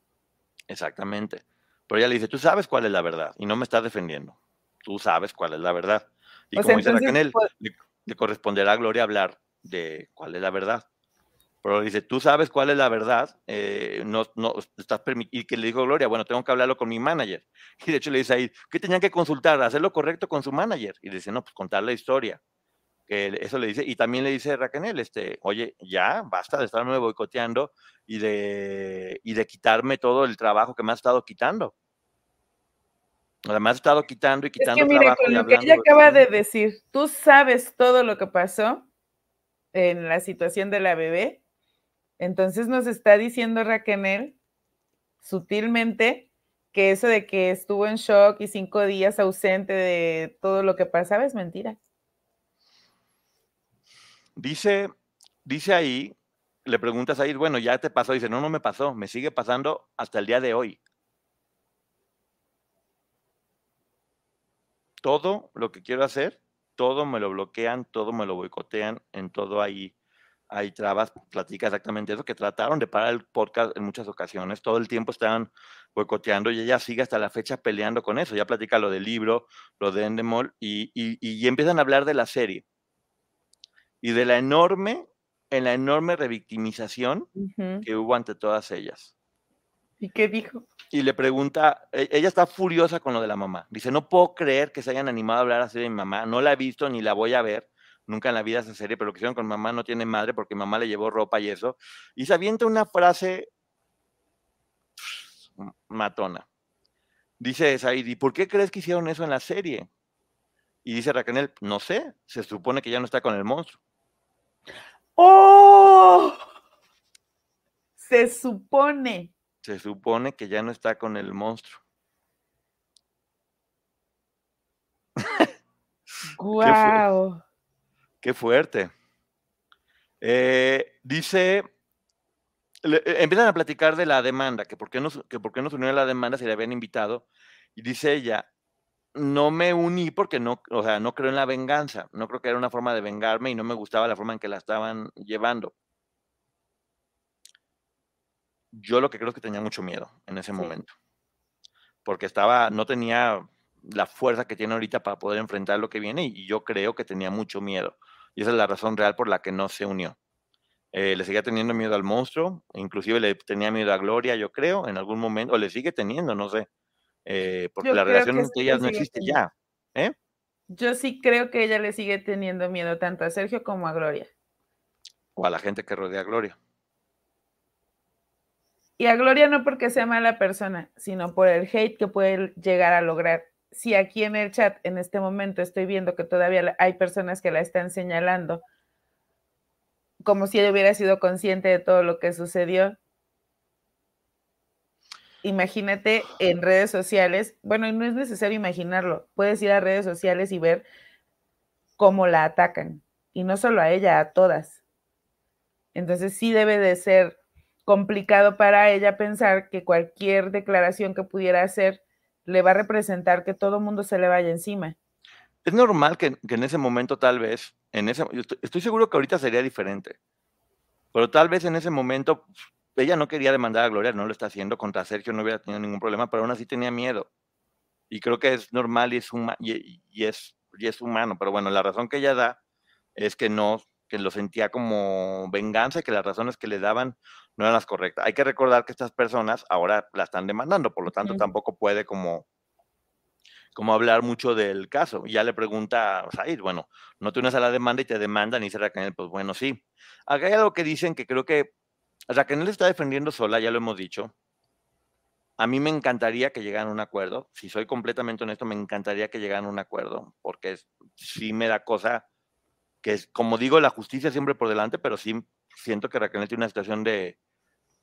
Exactamente. Pero ella le dice, tú sabes cuál es la verdad y no me estás defendiendo. Tú sabes cuál es la verdad. Y como dice Raquel, pues le, corresponderá a Gloria hablar de cuál es la verdad. Pero dice, tú sabes cuál es la verdad, eh, no, no estás. Y que le dijo Gloria, bueno, tengo que hablarlo con mi manager. Y de hecho le dice ahí, ¿qué tenían que consultar? Hacer lo correcto con su manager. Y dice, no, pues contar la historia eso le dice, y también le dice Raquel, este, oye, ya, basta de estarme boicoteando y de, y de quitarme todo el trabajo que me has estado quitando. Además, has estado quitando y quitando es que, mire, Con lo que ella acaba de decir, tú sabes todo lo que pasó en la situación de la bebé, entonces nos está diciendo Raquel sutilmente que eso de que estuvo en shock y cinco días ausente de todo lo que pasaba es mentira. Dice, dice ahí, le preguntas ahí, bueno, ya te pasó, dice, no, no me pasó, me sigue pasando hasta el día de hoy. Todo lo que quiero hacer, todo me lo bloquean, todo me lo boicotean, en todo ahí hay trabas, platica exactamente eso, que trataron de parar el podcast en muchas ocasiones, todo el tiempo estaban boicoteando y ella sigue hasta la fecha peleando con eso, ya platica lo del libro, lo de Endemol, y, y empiezan a hablar de la serie y de la enorme, en la enorme revictimización que hubo ante todas ellas. ¿Y qué dijo? Y le pregunta, e, ella está furiosa con lo de la mamá. Dice, no puedo creer que se hayan animado a hablar así de mi mamá. No la he visto ni la voy a ver. Nunca en la vida esa serie, pero lo que hicieron con mamá no tiene madre porque mamá le llevó ropa y eso. Y se avienta una frase matona. Dice Saidi, ¿por qué crees que hicieron eso en la serie? Y dice Raquel, no sé, se supone que ya no está con el monstruo. ¡Oh! Se supone. Se supone que ya no está con el monstruo. ¡Guau! Qué, fuerte. Eh, dice, eh, empiezan a platicar de la demanda, que por qué no, que por qué unió a la demanda si le habían invitado. Y dice ella, no me uní porque no, o sea, no creo en la venganza, no creo que era una forma de vengarme y no me gustaba la forma en que la estaban llevando. Yo lo que creo es que tenía mucho miedo en ese momento, porque estaba, no tenía la fuerza que tiene ahorita para poder enfrentar lo que viene y yo creo que tenía mucho miedo. Y esa es la razón real por la que no se unió. Eh, le seguía teniendo miedo al monstruo, inclusive le tenía miedo a Gloria, yo creo, en algún momento, o le sigue teniendo, no sé. Eh, porque la relación entre ellas no existe ya. ¿eh? Yo sí creo que ella le sigue teniendo miedo tanto a Sergio como a Gloria. O a la gente que rodea a Gloria. Y a Gloria no porque sea mala persona, sino por el hate que puede llegar a lograr. Si aquí en el chat en este momento estoy viendo que todavía hay personas que la están señalando como si ella hubiera sido consciente de todo lo que sucedió, imagínate en redes sociales, bueno, no es necesario imaginarlo, puedes ir a redes sociales y ver cómo la atacan, y no solo a ella, a todas. Entonces sí debe de ser complicado para ella pensar que cualquier declaración que pudiera hacer le va a representar que todo el mundo se le vaya encima. Es normal que, en ese momento tal vez, en ese, estoy, seguro que ahorita sería diferente, pero tal vez en ese momento ella no quería demandar a Gloria, no lo está haciendo contra Sergio, no hubiera tenido ningún problema, pero aún así tenía miedo. Y creo que es normal y es, y, es, y es humano, pero bueno, la razón que ella da es que no, que lo sentía como venganza y que las razones que le daban no eran las correctas. Hay que recordar que estas personas ahora la están demandando, por lo tanto tampoco puede como, como hablar mucho del caso. Y ya le pregunta a Said, bueno, no te unes a la demanda y te demandan y dice Raquel, pues bueno, sí. Acá hay algo que dicen que creo que Raquel está defendiendo sola, ya lo hemos dicho. A mí me encantaría que llegaran a un acuerdo. Si soy completamente honesto, me encantaría que llegaran a un acuerdo, porque sí me da cosa que es, como digo, la justicia siempre por delante, pero sí siento que Raquel tiene una situación de,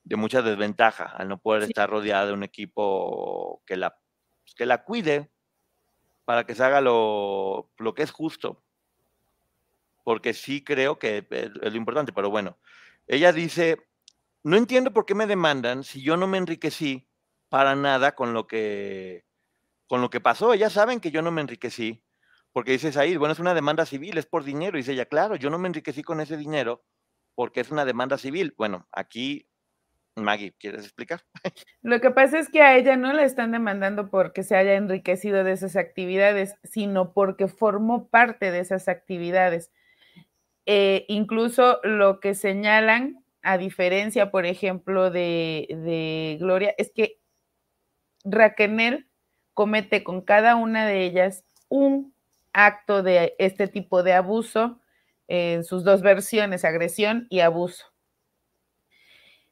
mucha desventaja al no poder estar rodeada de un equipo que la, que la cuide para que se haga lo, lo que es justo. Porque sí creo que es lo importante, pero bueno, ella dice, no entiendo por qué me demandan si yo no me enriquecí para nada con lo que, con lo que pasó. Ellas saben que yo no me enriquecí porque dices ahí, bueno, es una demanda civil, es por dinero. Y dice ella, claro, yo no me enriquecí con ese dinero porque es una demanda civil. Bueno, aquí, Maggie, ¿quieres explicar? Lo que pasa es que a ella no la están demandando porque se haya enriquecido de esas actividades, sino porque formó parte de esas actividades. Eh, incluso lo que señalan, a diferencia, por ejemplo, de, de Gloria, es que Raquel comete con cada una de ellas un acto de este tipo de abuso en sus dos versiones, agresión y abuso.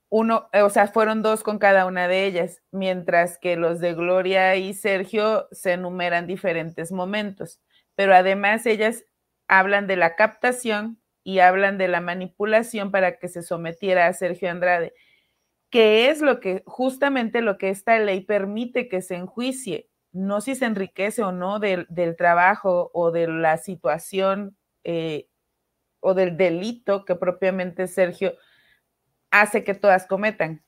Uno, o sea, fueron dos con cada una de ellas, mientras que los de Gloria y Sergio se enumeran diferentes momentos, pero además ellas hablan de la captación y hablan de la manipulación para que se sometiera a Sergio Andrade, que es lo que justamente lo que esta ley permite que se enjuicie, no si se enriquece o no del, trabajo o de la situación eh, o del delito que propiamente Sergio hace que todas cometan.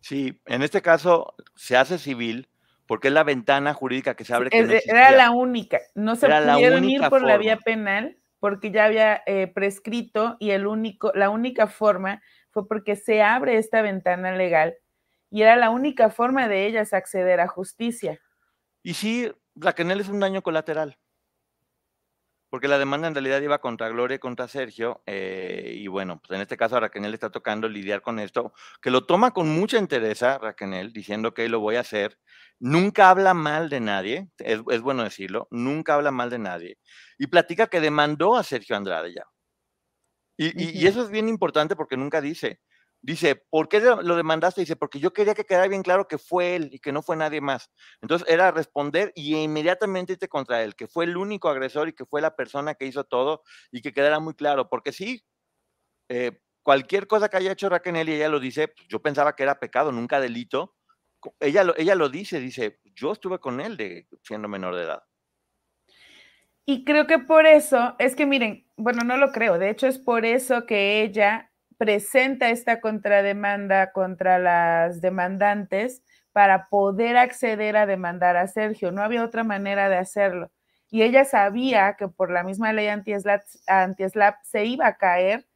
Sí, en este caso se hace civil porque es la ventana jurídica que se abre. era la única, no se pudieron ir por la vía penal porque ya había eh, prescrito y el único, la única forma fue porque se abre esta ventana legal y era la única forma de ellas acceder a justicia. Y sí, Raquel es un daño colateral. Porque la demanda en realidad iba contra Gloria y contra Sergio. Eh, y bueno, pues en este caso a Raquel está tocando lidiar con esto, que lo toma con mucha interés Raquel, diciendo que lo voy a hacer. Nunca habla mal de nadie, es, bueno decirlo, nunca habla mal de nadie. Y platica que demandó a Sergio Andrade ya. y eso es bien importante porque nunca dice, Dice, ¿por qué lo demandaste? Dice, porque yo quería que quedara bien claro que fue él y que no fue nadie más. Entonces era responder y inmediatamente irte contra él, que fue el único agresor y que fue la persona que hizo todo y que quedara muy claro. Porque sí, eh, cualquier cosa que haya hecho Raquel y ella lo dice, pues, yo pensaba que era pecado, nunca delito. Ella lo, ella lo dice, dice, yo estuve con él siendo menor de edad. Y creo que por eso, es que miren, bueno, no lo creo, de hecho es por eso que ella presenta esta contrademanda contra las demandantes para poder acceder a demandar a Sergio. No había otra manera de hacerlo. Y ella sabía que por la misma ley anti-SLAP se iba a caer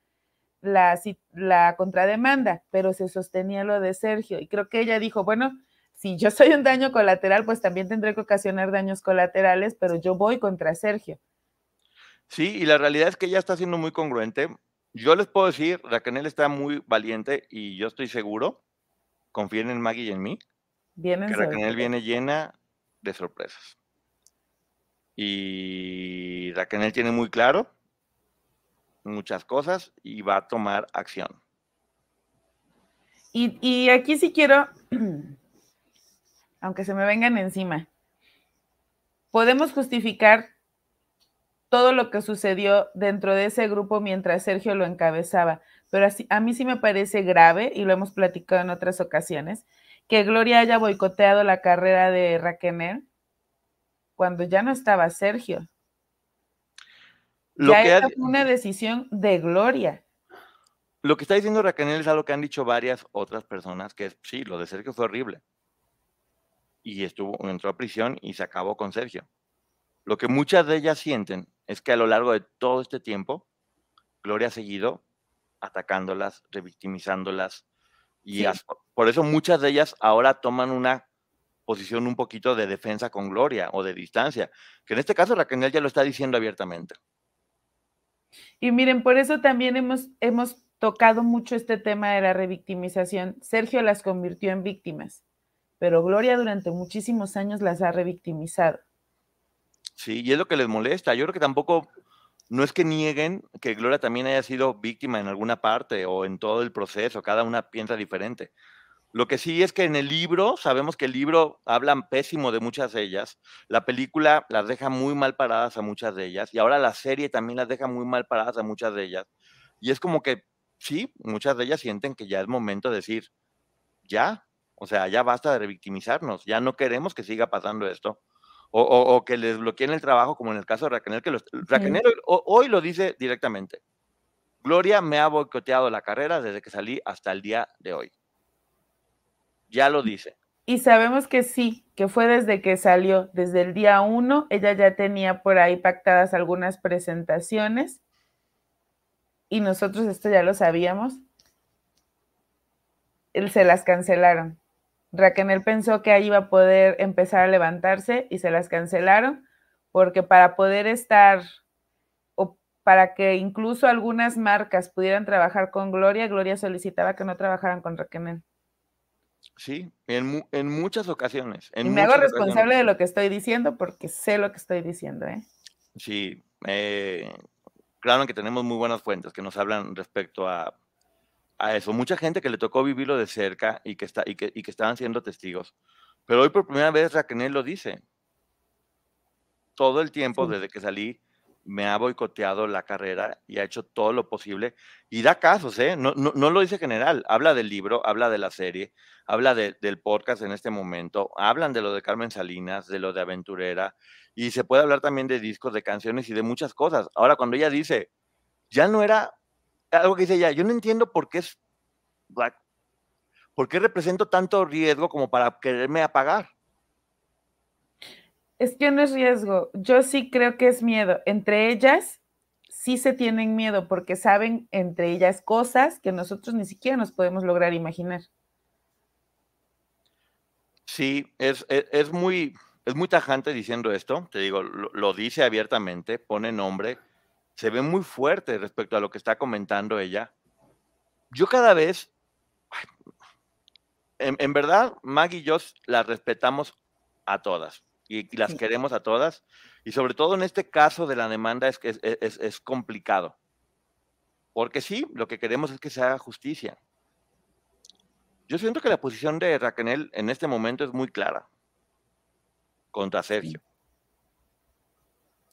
la, la contrademanda, pero se sostenía lo de Sergio. Y creo que ella dijo, bueno, si yo soy un daño colateral, pues también tendré que ocasionar daños colaterales, pero yo voy contra Sergio. Sí, y la realidad es que ella está siendo muy congruente. Yo les puedo decir, Raquel está muy valiente y yo estoy seguro, confíen en Maggie y en mí, que Raquel viene llena de sorpresas. Y Raquel tiene muy claro muchas cosas y va a tomar acción. Y, y aquí sí quiero, aunque se me vengan encima, podemos justificar todo lo que sucedió dentro de ese grupo mientras Sergio lo encabezaba. Pero así, a mí sí me parece grave, y lo hemos platicado en otras ocasiones, que Gloria haya boicoteado la carrera de Raquel cuando ya no estaba Sergio. Lo ya que fue una decisión de Gloria. Lo que está diciendo Raquel es algo que han dicho varias otras personas, que es, sí, lo de Sergio fue horrible. Y estuvo, entró a prisión y se acabó con Sergio. Lo que muchas de ellas sienten es que a lo largo de todo este tiempo, Gloria ha seguido atacándolas, revictimizándolas, y por eso muchas de ellas ahora toman una posición un poquito de defensa con Gloria o de distancia, que en este caso Raquel ya lo está diciendo abiertamente. Y miren, por eso también hemos, hemos tocado mucho este tema de la revictimización. Sergio las convirtió en víctimas, pero Gloria durante muchísimos años las ha revictimizado. Sí, y es lo que les molesta. Yo creo que tampoco, no es que nieguen que Gloria también haya sido víctima en alguna parte o en todo el proceso, cada una piensa diferente. Lo que sí es que en el libro, sabemos que el libro habla pésimo de muchas de ellas, la película las deja muy mal paradas a muchas de ellas, y ahora la serie también las deja muy mal paradas a muchas de ellas. Y es como que, sí, muchas de ellas sienten que ya es momento de decir, ya, o sea, ya basta de revictimizarnos, ya no queremos que siga pasando esto o, que les bloqueen el trabajo, como en el caso de Raquel, que los, Raquel hoy lo dice directamente. Gloria me ha boicoteado la carrera desde que salí hasta el día de hoy. Ya lo dice. Y sabemos que sí, que fue desde que salió, desde el día uno, ella ya tenía por ahí pactadas algunas presentaciones y nosotros esto ya lo sabíamos. Se las cancelaron. Raquel pensó que ahí iba a poder empezar a levantarse y se las cancelaron porque para poder estar o para que incluso algunas marcas pudieran trabajar con Gloria, Gloria solicitaba que no trabajaran con Raquel. Sí, en, en muchas ocasiones. y me hago responsable de lo que estoy diciendo porque sé lo que estoy diciendo. ¿eh? Sí, eh, claro que tenemos muy buenas fuentes que nos hablan respecto a a eso. Mucha gente que le tocó vivirlo de cerca y que, está, y que, y que estaban siendo testigos. Pero hoy por primera vez Raquel lo dice. Todo el tiempo desde que salí me ha boicoteado la carrera y ha hecho todo lo posible. Y da casos, ¿eh? No, no, lo dice general. Habla del libro, habla de la serie, habla del podcast en este momento, hablan de lo de Carmen Salinas, de lo de Aventurera, y se puede hablar también de discos, de canciones y de muchas cosas. Ahora, cuando ella dice, ya no era algo que dice ella, yo no entiendo por qué es ¿Por qué represento tanto riesgo como para quererme apagar? Es que no es riesgo. Yo sí creo que es miedo. Entre ellas sí se tienen miedo porque saben entre ellas cosas que nosotros ni siquiera nos podemos lograr imaginar. Sí, es, es, muy, es muy tajante diciendo esto. Te digo, lo dice abiertamente, pone nombre se ve muy fuerte respecto a lo que está comentando ella. Yo cada vez, en, verdad, Maggie y yo las respetamos a todas y, las queremos a todas. Y sobre todo en este caso de la demanda es que es, es, complicado. Porque sí, lo que queremos es que se haga justicia. Yo siento que la posición de Raquel en este momento es muy clara contra Sergio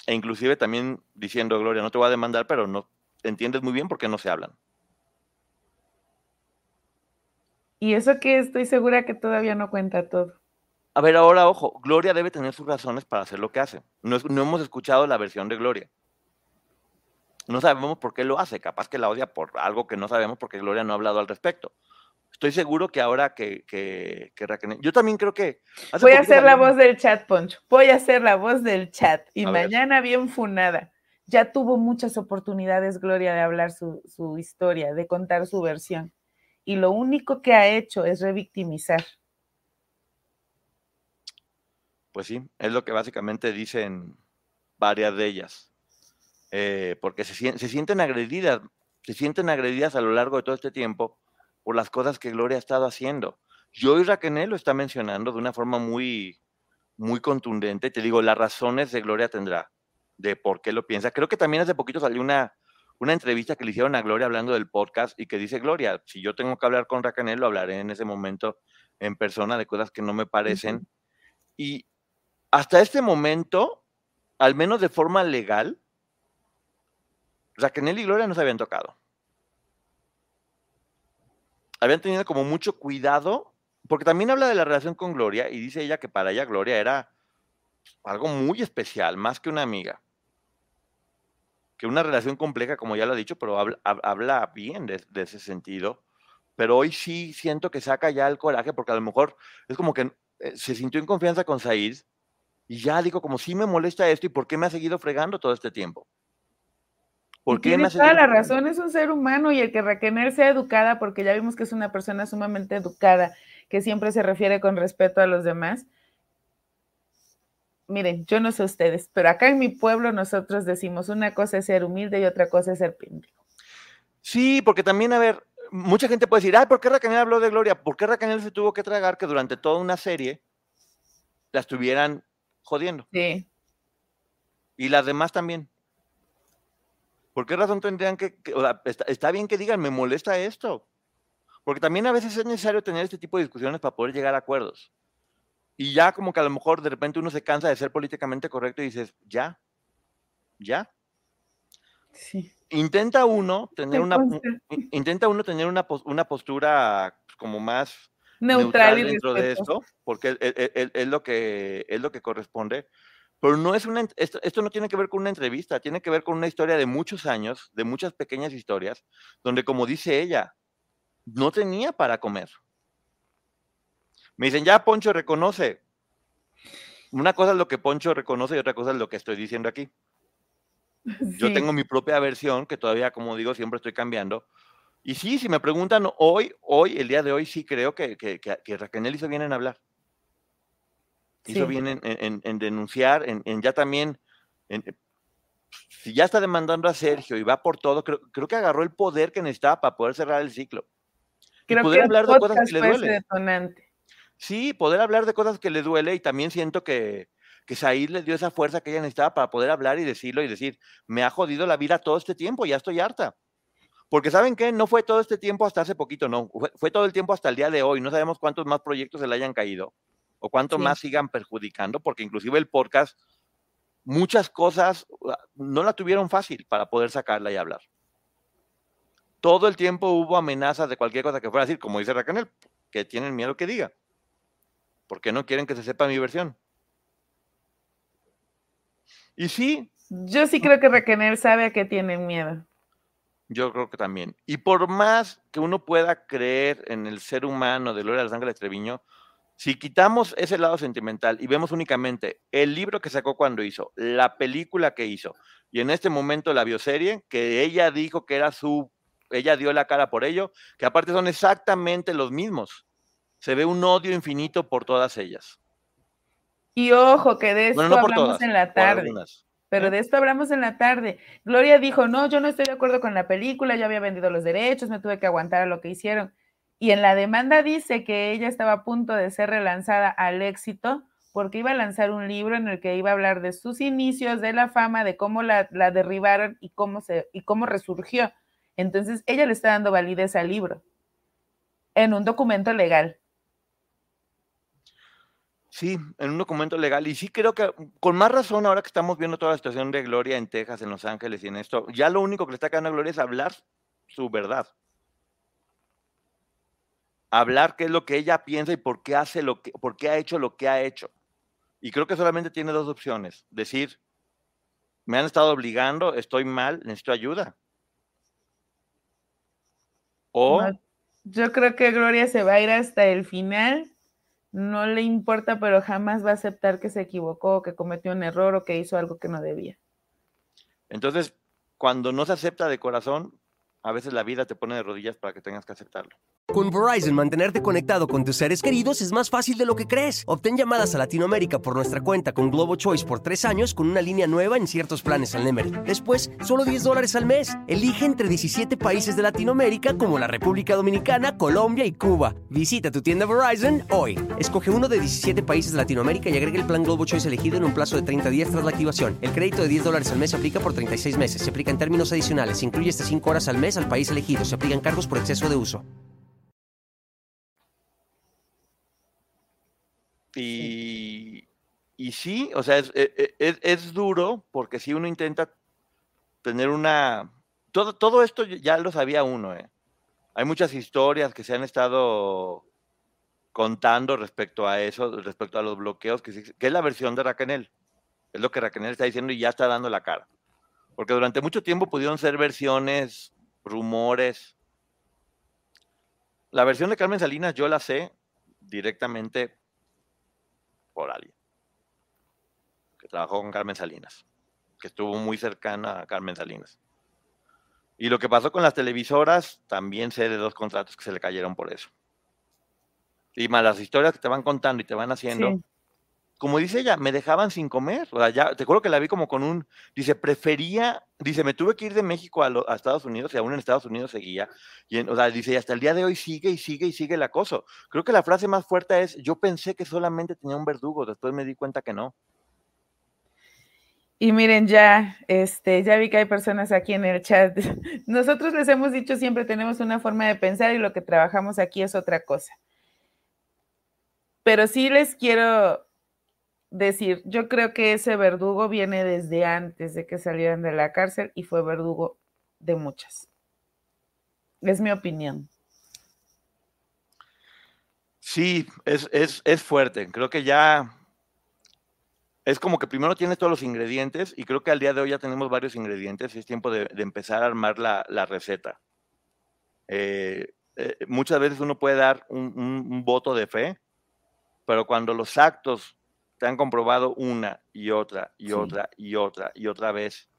e inclusive también diciendo, Gloria, no te voy a demandar, pero no entiendes muy bien por qué no se hablan. Y eso que estoy segura que todavía no cuenta todo. A ver, ahora, ojo, Gloria debe tener sus razones para hacer lo que hace. No, no hemos escuchado la versión de Gloria. No sabemos por qué lo hace. Capaz que la odia por algo que no sabemos porque Gloria no ha hablado al respecto estoy seguro que ahora que, que, Raquel, yo también creo que... Voy a hacer la voz del chat, Poncho. Voy a hacer la voz del chat. Y mañana bien funada. Ya tuvo muchas oportunidades, Gloria, de hablar su, su historia, de contar su versión. Y lo único que ha hecho es revictimizar. Pues sí, es lo que básicamente dicen varias de ellas. Eh, porque se, se sienten agredidas, se sienten agredidas a lo largo de todo este tiempo por las cosas que Gloria ha estado haciendo. Yo y Raquel lo está mencionando de una forma muy, muy contundente. Te digo, las razones de Gloria tendrá de por qué lo piensa. Creo que también hace poquito salió una, una entrevista que le hicieron a Gloria hablando del podcast y que dice Gloria, si yo tengo que hablar con Raquel, lo hablaré en ese momento en persona de cosas que no me parecen. Y hasta este momento, al menos de forma legal, Raquel y Gloria no se habían tocado habían tenido como mucho cuidado porque también habla de la relación con Gloria y dice ella que para ella Gloria era algo muy especial, más que una amiga. Que una relación compleja, como ya lo ha dicho, pero habla, bien de, ese sentido. Pero hoy sí siento que saca ya el coraje, porque a lo mejor es como que eh, se sintió en confianza con Said y ya digo, como si me molesta esto y por qué me ha seguido fregando todo este tiempo. ¿Por qué tiene toda la razón, es un ser humano y el que Raquel sea educada, porque ya vimos que es una persona sumamente educada, que siempre se refiere con respeto a los demás. Miren, yo no sé ustedes, pero acá en mi pueblo nosotros decimos una cosa es ser humilde y otra cosa es ser pendejo. Sí, porque también, a ver, mucha gente puede decir, ay, ¿por qué Raquel habló de Gloria? ¿Por qué Raquel se tuvo que tragar que durante toda una serie la estuvieran jodiendo? Sí. Y las demás también. ¿Por qué razón tendrían que, está, bien que digan, me molesta esto? Porque también a veces es necesario tener este tipo de discusiones para poder llegar a acuerdos. Y ya como que a lo mejor de repente uno se cansa de ser políticamente correcto y dices, ya, ya. Sí. Intenta uno tener una intenta uno tener una, una postura como más neutral, dentro de esto, porque es, lo que es lo que corresponde. Pero no es una, esto, no tiene que ver con una entrevista, tiene que ver con una historia de muchos años, de muchas pequeñas historias, donde como dice ella, no tenía para comer. Me dicen, ya Poncho reconoce. Una cosa es lo que Poncho reconoce y otra cosa es lo que estoy diciendo aquí. Yo tengo mi propia versión, que todavía, como digo, siempre estoy cambiando. Y sí, si me preguntan hoy, hoy, el día de hoy, sí creo que, que, que, Raquel hizo bien en hablar hizo bien en, denunciar, en, ya también, si ya está demandando a Sergio y va por todo, creo, creo que agarró el poder que necesitaba para poder cerrar el ciclo. Creo poder que hablar de cosas que le duele. Sí, poder hablar de cosas que le duele y también siento que, que Said le dio esa fuerza que ella necesitaba para poder hablar y decirlo y decir, me ha jodido la vida todo este tiempo, ya estoy harta. Porque saben qué, no fue todo este tiempo hasta hace poquito, no, fue, fue, todo el tiempo hasta el día de hoy, no sabemos cuántos más proyectos se le hayan caído o cuánto más sigan perjudicando, porque inclusive el podcast, muchas cosas ah, no la tuvieron fácil para poder sacarla y hablar. Todo el tiempo hubo amenazas de cualquier cosa que fuera a decir, como dice Raquel, que tienen miedo que diga, porque no quieren que se sepa mi versión. Y sí. Yo sí creo que Raquel sabe a qué tienen miedo. Yo creo que también. Y por más que uno pueda creer en el ser humano de Gloria Ángeles Treviño, si quitamos ese lado sentimental y vemos únicamente el libro que sacó cuando hizo, la película que hizo y en este momento la bioserie, que ella dijo que era su, ella dio la cara por ello, que aparte son exactamente los mismos. Se ve un odio infinito por todas ellas. Y ojo, que de esto hablamos en la tarde. Pero de esto hablamos en la tarde. Gloria dijo, no, yo no estoy de acuerdo con la película, yo había vendido los derechos, me tuve que aguantar a lo que hicieron. Y en la demanda dice que ella estaba a punto de ser relanzada al éxito porque iba a lanzar un libro en el que iba a hablar de sus inicios, de la fama, de cómo la, derribaron y cómo, se, y cómo resurgió. Entonces, ella le está dando validez al libro en un documento legal. Sí, en un documento legal. Y sí creo que con más razón ahora que estamos viendo toda la situación de Gloria en Texas, en Los Ángeles y en esto, ya lo único que le está quedando a Gloria es hablar su verdad hablar qué es lo que ella piensa y por qué hace lo que, por qué ha hecho lo que ha hecho. Y creo que solamente tiene dos opciones. Decir, me han estado obligando, estoy mal, necesito ayuda. O... yo creo que Gloria se va a ir hasta el final. No le importa, pero jamás va a aceptar que se equivocó, que cometió un error o que hizo algo que no debía. Entonces, cuando no se acepta de corazón, a veces la vida te pone de rodillas para que tengas que aceptarlo. Con Verizon, mantenerte conectado con tus seres queridos es más fácil de lo que crees. Obtén llamadas a Latinoamérica por nuestra cuenta con Globo Choice por tres años con una línea nueva en ciertos planes al Nemery. Después, solo 10 dólares al mes. Elige entre 17 países de Latinoamérica como la República Dominicana, Colombia y Cuba. Visita tu tienda Verizon hoy. Escoge uno de 17 países de Latinoamérica y agrega el plan Globo Choice elegido en un plazo de 30 días tras la activación. El crédito de 10 dólares al mes se aplica por 36 meses. Se aplica en términos adicionales. Incluye hasta 5 horas al mes al país elegido. Se aplican cargos por exceso de uso. Y, y sí, o sea, e, e, es, duro porque si uno intenta tener una... Todo, todo esto ya lo sabía uno, ¿eh? Hay muchas historias que se han estado contando respecto a eso, respecto a los bloqueos, que, que es la versión de Raquel. Es lo que Raquel está diciendo y ya está dando la cara. Porque durante mucho tiempo pudieron ser versiones, rumores. La versión de Carmen Salinas yo la sé directamente por alguien que trabajó con Carmen Salinas, que estuvo muy cercana a Carmen Salinas. Y lo que pasó con las televisoras, también sé de dos contratos que se le cayeron por eso. Y más las historias que te van contando y te van haciendo, como dice ella, me dejaban sin comer. O sea, ya, te acuerdo que la vi como con un, dice, prefería, dice, me tuve que ir de México a, Estados Unidos y aún en Estados Unidos seguía. Y o sea, dice, y hasta el día de hoy sigue y sigue y sigue el acoso. Creo que la frase más fuerte es, yo pensé que solamente tenía un verdugo, después me di cuenta que no. Y miren, ya, este, ya vi que hay personas aquí en el chat. Nosotros les hemos dicho siempre tenemos una forma de pensar y lo que trabajamos aquí es otra cosa. Pero sí les quiero decir, yo creo que ese verdugo viene desde antes de que salieran de la cárcel y fue verdugo de muchas. Es mi opinión. Sí, es, es fuerte. Creo que ya es como que primero tienes todos los ingredientes y creo que al día de hoy ya tenemos varios ingredientes y es tiempo de, empezar a armar la, receta. Eh, eh, muchas veces uno puede dar un, voto de fe, pero cuando los actos te han comprobado una y otra y otra y otra y otra vez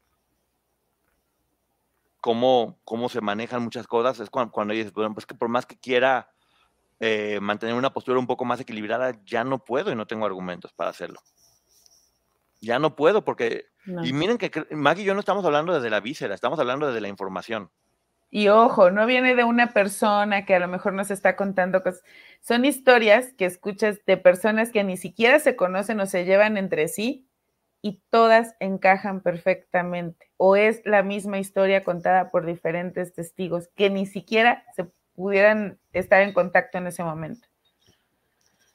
cómo, cómo se manejan muchas cosas, es cuando, cuando dices, pues que por más que quiera eh, mantener una postura un poco más equilibrada, ya no puedo y no tengo argumentos para hacerlo ya no puedo porque... Y miren que Maggie y yo no estamos hablando desde la víscera, estamos hablando desde la información. Y ojo, no viene de una persona que a lo mejor nos está contando cosas. Son historias que escuchas de personas que ni siquiera se conocen o se llevan entre sí y todas encajan perfectamente. O es la misma historia contada por diferentes testigos que ni siquiera se pudieran estar en contacto en ese momento.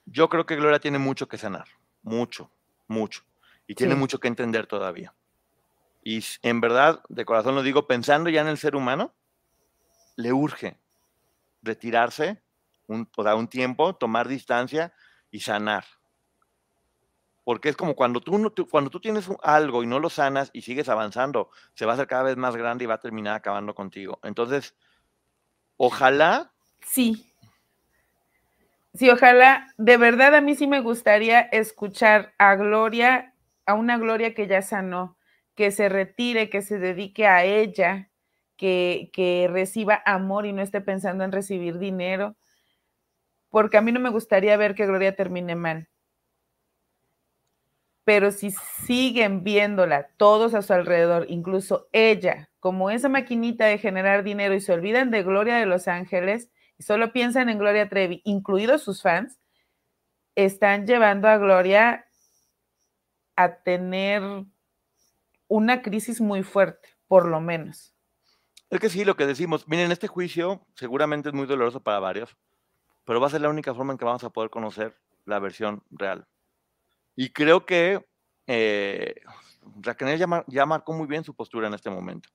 Yo creo que Gloria tiene mucho que sanar, mucho, mucho y tiene mucho que entender todavía. Y en verdad, de corazón lo digo, pensando ya en el ser humano, le urge retirarse un, por un tiempo, tomar distancia y sanar. Porque es como cuando tú, cuando tú tienes algo y no lo sanas y sigues avanzando, se va a hacer cada vez más grande y va a terminar acabando contigo. Entonces, ojalá. Sí. Sí, ojalá. De verdad, a mí sí me gustaría escuchar a Gloria a una Gloria que ya sanó, que se retire, que se dedique a ella, que, reciba amor y no esté pensando en recibir dinero, porque a mí no me gustaría ver que Gloria termine mal. Pero si siguen viéndola todos a su alrededor, incluso ella, como esa maquinita de generar dinero y se olvidan de Gloria de Los Ángeles y solo piensan en Gloria Trevi, incluidos sus fans, están llevando a Gloria a tener una crisis muy fuerte, por lo menos. Es que sí, lo que decimos, miren, este juicio seguramente es muy doloroso para varios, pero va a ser la única forma en que vamos a poder conocer la versión real. Y creo que eh, Raquel ya, ya marcó muy bien su postura en este momento.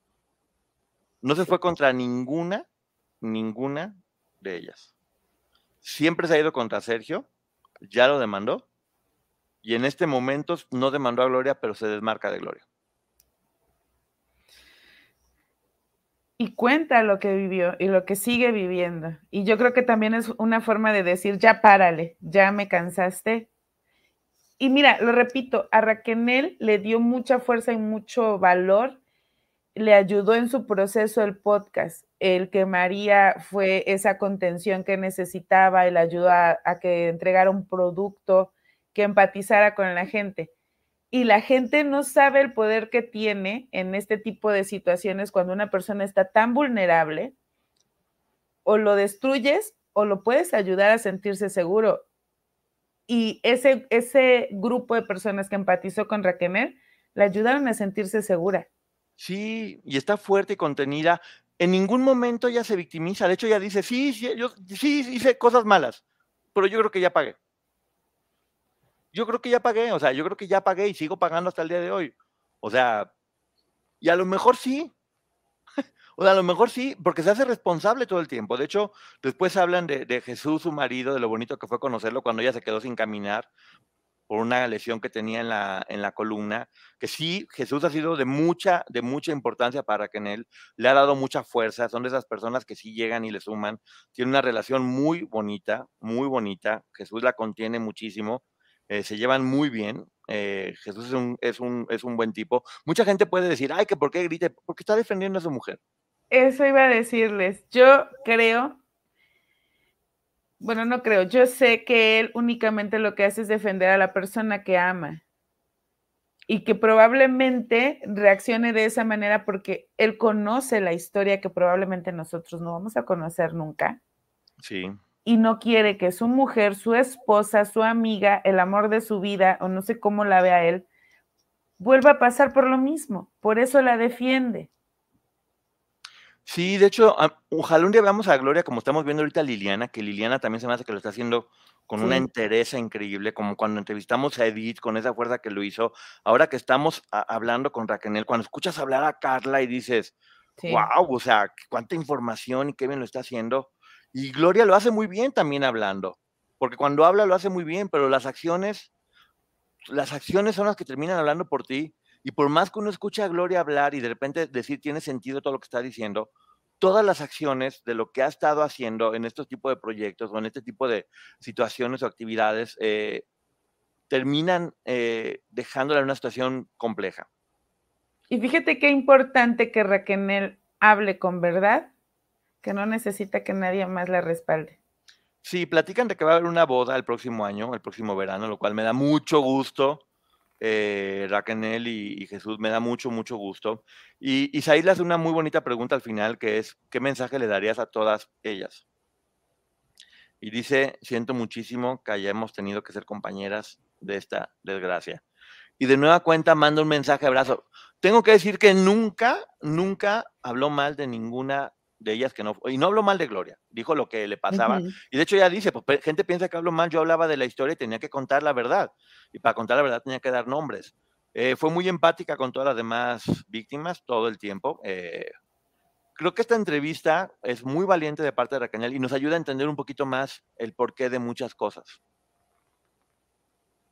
No se fue contra ninguna, ninguna de ellas. Siempre se ha ido contra Sergio, ya lo demandó, y en este momento no demandó a Gloria, pero se desmarca de Gloria. Y cuenta lo que vivió y lo que sigue viviendo. Y yo creo que también es una forma de decir, ya párale, ya me cansaste. Y mira, lo repito, a Raquel le dio mucha fuerza y mucho valor, le ayudó en su proceso el podcast, el que María fue esa contención que necesitaba, le ayudó a, a que entregara un producto, que empatizara con la gente. Y la gente no sabe el poder que tiene en este tipo de situaciones cuando una persona está tan vulnerable, o lo destruyes o lo puedes ayudar a sentirse seguro. Y ese, ese grupo de personas que empatizó con Raquel le ayudaron a sentirse segura. Sí, y está fuerte y contenida. En ningún momento ella se victimiza. De hecho, ella dice, sí, sí, yo sí hice cosas malas, pero yo creo que ya pagué yo creo que ya pagué, o sea, yo creo que ya pagué y sigo pagando hasta el día de hoy. O sea, y a lo mejor sí. O sea, a lo mejor sí, porque se hace responsable todo el tiempo. De hecho, después hablan de, de Jesús, su marido, de lo bonito que fue conocerlo cuando ella se quedó sin caminar por una lesión que tenía en la, en la columna, que sí, Jesús ha sido de mucha, de mucha importancia para él le ha dado mucha fuerza, son de esas personas que sí llegan y le suman, tiene una relación muy bonita, muy bonita, Jesús la contiene muchísimo, eh, se llevan muy bien, eh, Jesús es un, es, un, es un buen tipo. Mucha gente puede decir, ay, que por qué grite, porque está defendiendo a su mujer. Eso iba a decirles, yo creo bueno, no creo. Yo sé que él únicamente lo que hace es defender a la persona que ama y que probablemente reaccione de esa manera porque él conoce la historia que probablemente nosotros no vamos a conocer nunca. Sí. Y no quiere que su mujer, su esposa, su amiga, el amor de su vida, o no sé cómo la vea él, vuelva a pasar por lo mismo. Por eso la defiende. Sí, de hecho, ojalá un día veamos a Gloria como estamos viendo ahorita a Liliana, que Liliana también se me hace que lo está haciendo con una entereza increíble, como cuando entrevistamos a Edith con esa fuerza que lo hizo. Ahora que estamos hablando con Raquel, cuando escuchas hablar a Carla y dices, wow, o sea, cuánta información y qué bien lo está haciendo. Y Gloria lo hace muy bien también hablando, porque cuando habla lo hace muy bien, pero las acciones, las acciones son las que terminan hablando por ti. Y por más que uno escuche a Gloria hablar y de repente decir tiene sentido todo lo que está diciendo, todas las acciones de lo que ha estado haciendo en estos tipos de proyectos o en este tipo de situaciones o actividades eh, terminan eh, dejándola en una situación compleja. Y fíjate qué importante que Raquel hable con verdad, que no necesita que nadie más la respalde. Sí, platican de que va a haber una boda el próximo año, el próximo verano, lo cual me da mucho gusto eh, Raquel y, Jesús, me da mucho, mucho gusto. Y le hace una muy bonita pregunta al final, que es, ¿qué mensaje le darías a todas ellas? Y dice, siento muchísimo que hayamos tenido que ser compañeras de esta desgracia. Y de nueva cuenta manda un mensaje abrazo. Tengo que decir que nunca, nunca habló mal de ninguna de ellas que no, y no habló mal de Gloria, dijo lo que le pasaba. Y de hecho ya dice, pues gente piensa que hablo mal, yo hablaba de la historia y tenía que contar la verdad. Y para contar la verdad tenía que dar nombres. Eh, fue muy empática con todas las demás víctimas todo el tiempo. Eh, creo que esta entrevista es muy valiente de parte de Raquel y nos ayuda a entender un poquito más el porqué de muchas cosas.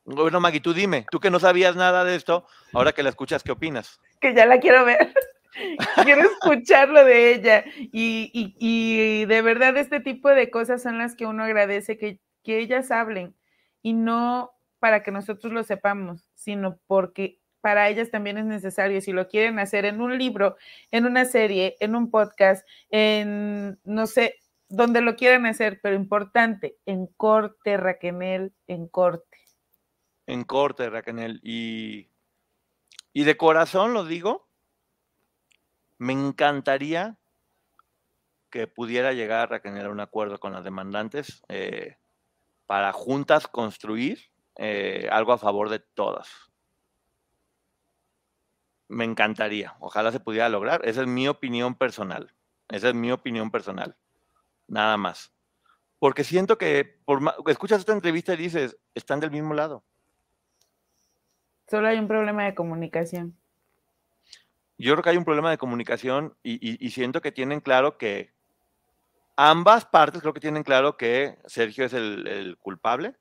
Bueno, Maggie, tú dime, tú que no sabías nada de esto, ahora que la escuchas, ¿qué opinas? Que ya la quiero ver. Quiero escucharlo de ella. Y, de verdad, este tipo de cosas son las que uno agradece que, que ellas hablen. Y no para que nosotros lo sepamos, sino porque para ellas también es necesario. Si lo quieren hacer en un libro, en una serie, en un podcast, en, no sé, donde lo quieran hacer, pero importante, en corte, Raquel, en corte. En corte, Raquel. Y, y de corazón lo digo, me encantaría que pudiera llegar a generar un acuerdo con las demandantes eh, para juntas construir eh, algo a favor de todas. Me encantaría, ojalá se pudiera lograr. Esa es mi opinión personal. Esa es mi opinión personal. Nada más. Porque siento que por escuchas esta entrevista y dices, están del mismo lado. Solo hay un problema de comunicación yo creo que hay un problema de comunicación y, siento que tienen claro que ambas partes creo que tienen claro que Sergio es el, culpable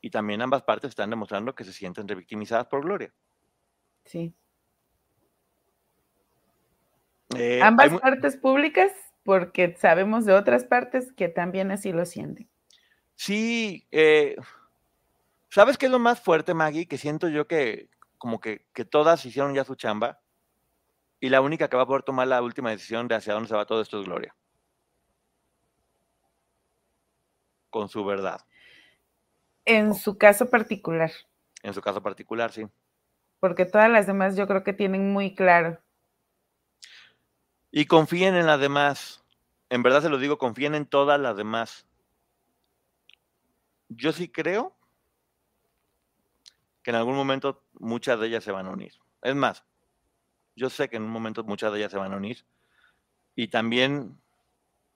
y también ambas partes están demostrando que se sienten revictimizadas por Gloria. Sí. Eh, ambas partes públicas, porque sabemos de otras partes que también así lo sienten. Sí, eh, ¿sabes qué es lo más fuerte, Maggie? Que siento yo que como que, que todas hicieron ya su chamba y la única que va a poder tomar la última decisión de hacia dónde se va todo esto es Gloria. Con su verdad. En su caso particular. En su caso particular, sí. Porque todas las demás yo creo que tienen muy claro. Y confíen en las demás. En verdad se lo digo, confíen en todas las demás. Yo sí creo que en algún momento muchas de ellas se van a unir. Es más, yo sé que en un momento muchas de ellas se van a unir. Y también,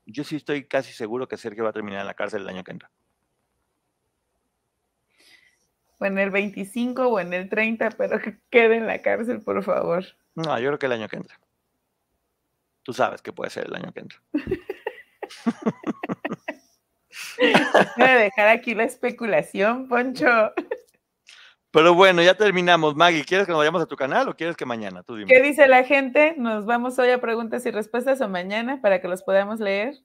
yo sí estoy casi seguro que Sergio va a terminar en la cárcel el año que entra. O en el 25 o en el 30, pero que quede en la cárcel, por favor. No, yo creo que el año que entra. Tú sabes que puede ser el año que entra. Voy a dejar aquí la especulación, Poncho. Pero bueno, ya terminamos. Maggie, ¿quieres que nos vayamos a tu canal o quieres que mañana? Tú dime. ¿Qué dice la gente? ¿Nos vamos hoy a preguntas y respuestas o mañana para que los podamos leer?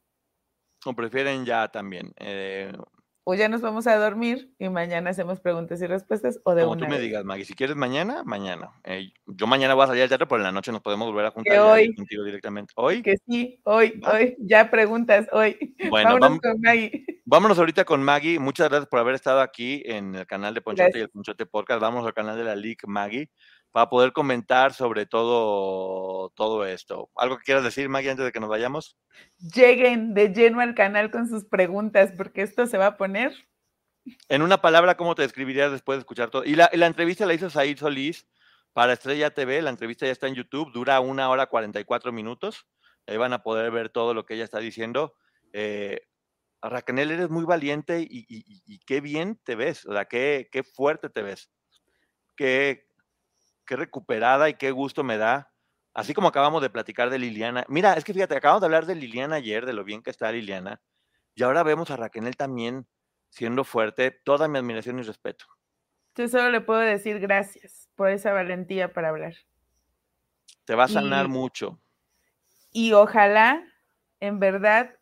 O prefieren ya también. Eh, o ya nos vamos a dormir y mañana hacemos preguntas y respuestas o de como una tú me vez? digas, Maggie. Si quieres mañana, mañana. Eh, yo mañana voy a salir al teatro, pero en la noche nos podemos volver a juntar hoy. contigo directamente. ¿Hoy? Que sí, hoy, Va. hoy, ya preguntas, hoy. Bueno, Vámonos vamos- con Maggie. Vámonos ahorita con Maggie. Muchas gracias por haber estado aquí en el canal de Ponchote y el Ponchote Podcast. Vamos al canal de la League Maggie para poder comentar sobre todo, todo esto. ¿Algo que quieras decir, Maggie, antes de que nos vayamos? Lleguen de lleno al canal con sus preguntas, porque esto se va a poner. En una palabra, ¿cómo te describirías después de escuchar todo? Y la, la entrevista la hizo Said Solís para Estrella TV. La entrevista ya está en YouTube, dura una hora 44 minutos. Ahí van a poder ver todo lo que ella está diciendo. Eh, Raquel, eres muy valiente y- y- y qué bien te ves, o sea, qué, qué fuerte te ves. Qué, qué recuperada y qué gusto me da. Así como acabamos de platicar de Liliana. Mira, es que fíjate, acabamos de hablar de Liliana ayer, de lo bien que está Liliana. Y ahora vemos a Raquel también siendo fuerte. Toda mi admiración y respeto. Yo solo le puedo decir gracias por esa valentía para hablar. Te va a sanar Y- mucho. Y ojalá, en verdad,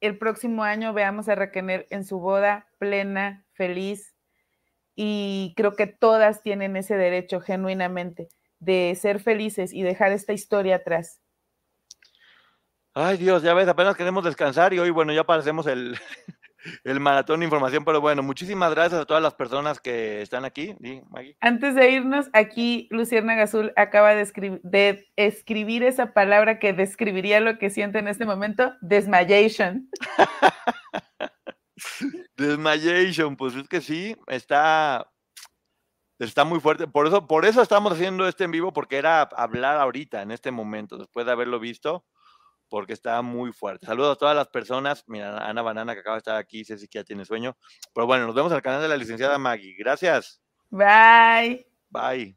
el próximo año veamos a Raquel en su boda plena, feliz. Y creo que todas tienen ese derecho genuinamente de ser felices y dejar esta historia atrás. Ay, Dios, ya ves, apenas queremos descansar y hoy, bueno, ya parecemos el, el maratón de información, pero bueno, muchísimas gracias a todas las personas que están aquí. Maggie. Antes de irnos, aquí Lucierna Gazul acaba de, escri- de escribir esa palabra que describiría lo que siente en este momento, desmayation. Desmayation, pues es que sí, está, está muy fuerte. Por eso, por eso estamos haciendo este en vivo, porque era hablar ahorita, en este momento, después de haberlo visto, porque está muy fuerte. Saludos a todas las personas. Mira, Ana Banana que acaba de estar aquí, Ceci que ya tiene sueño. Pero bueno, nos vemos al canal de la licenciada Maggie. Gracias. Bye. Bye.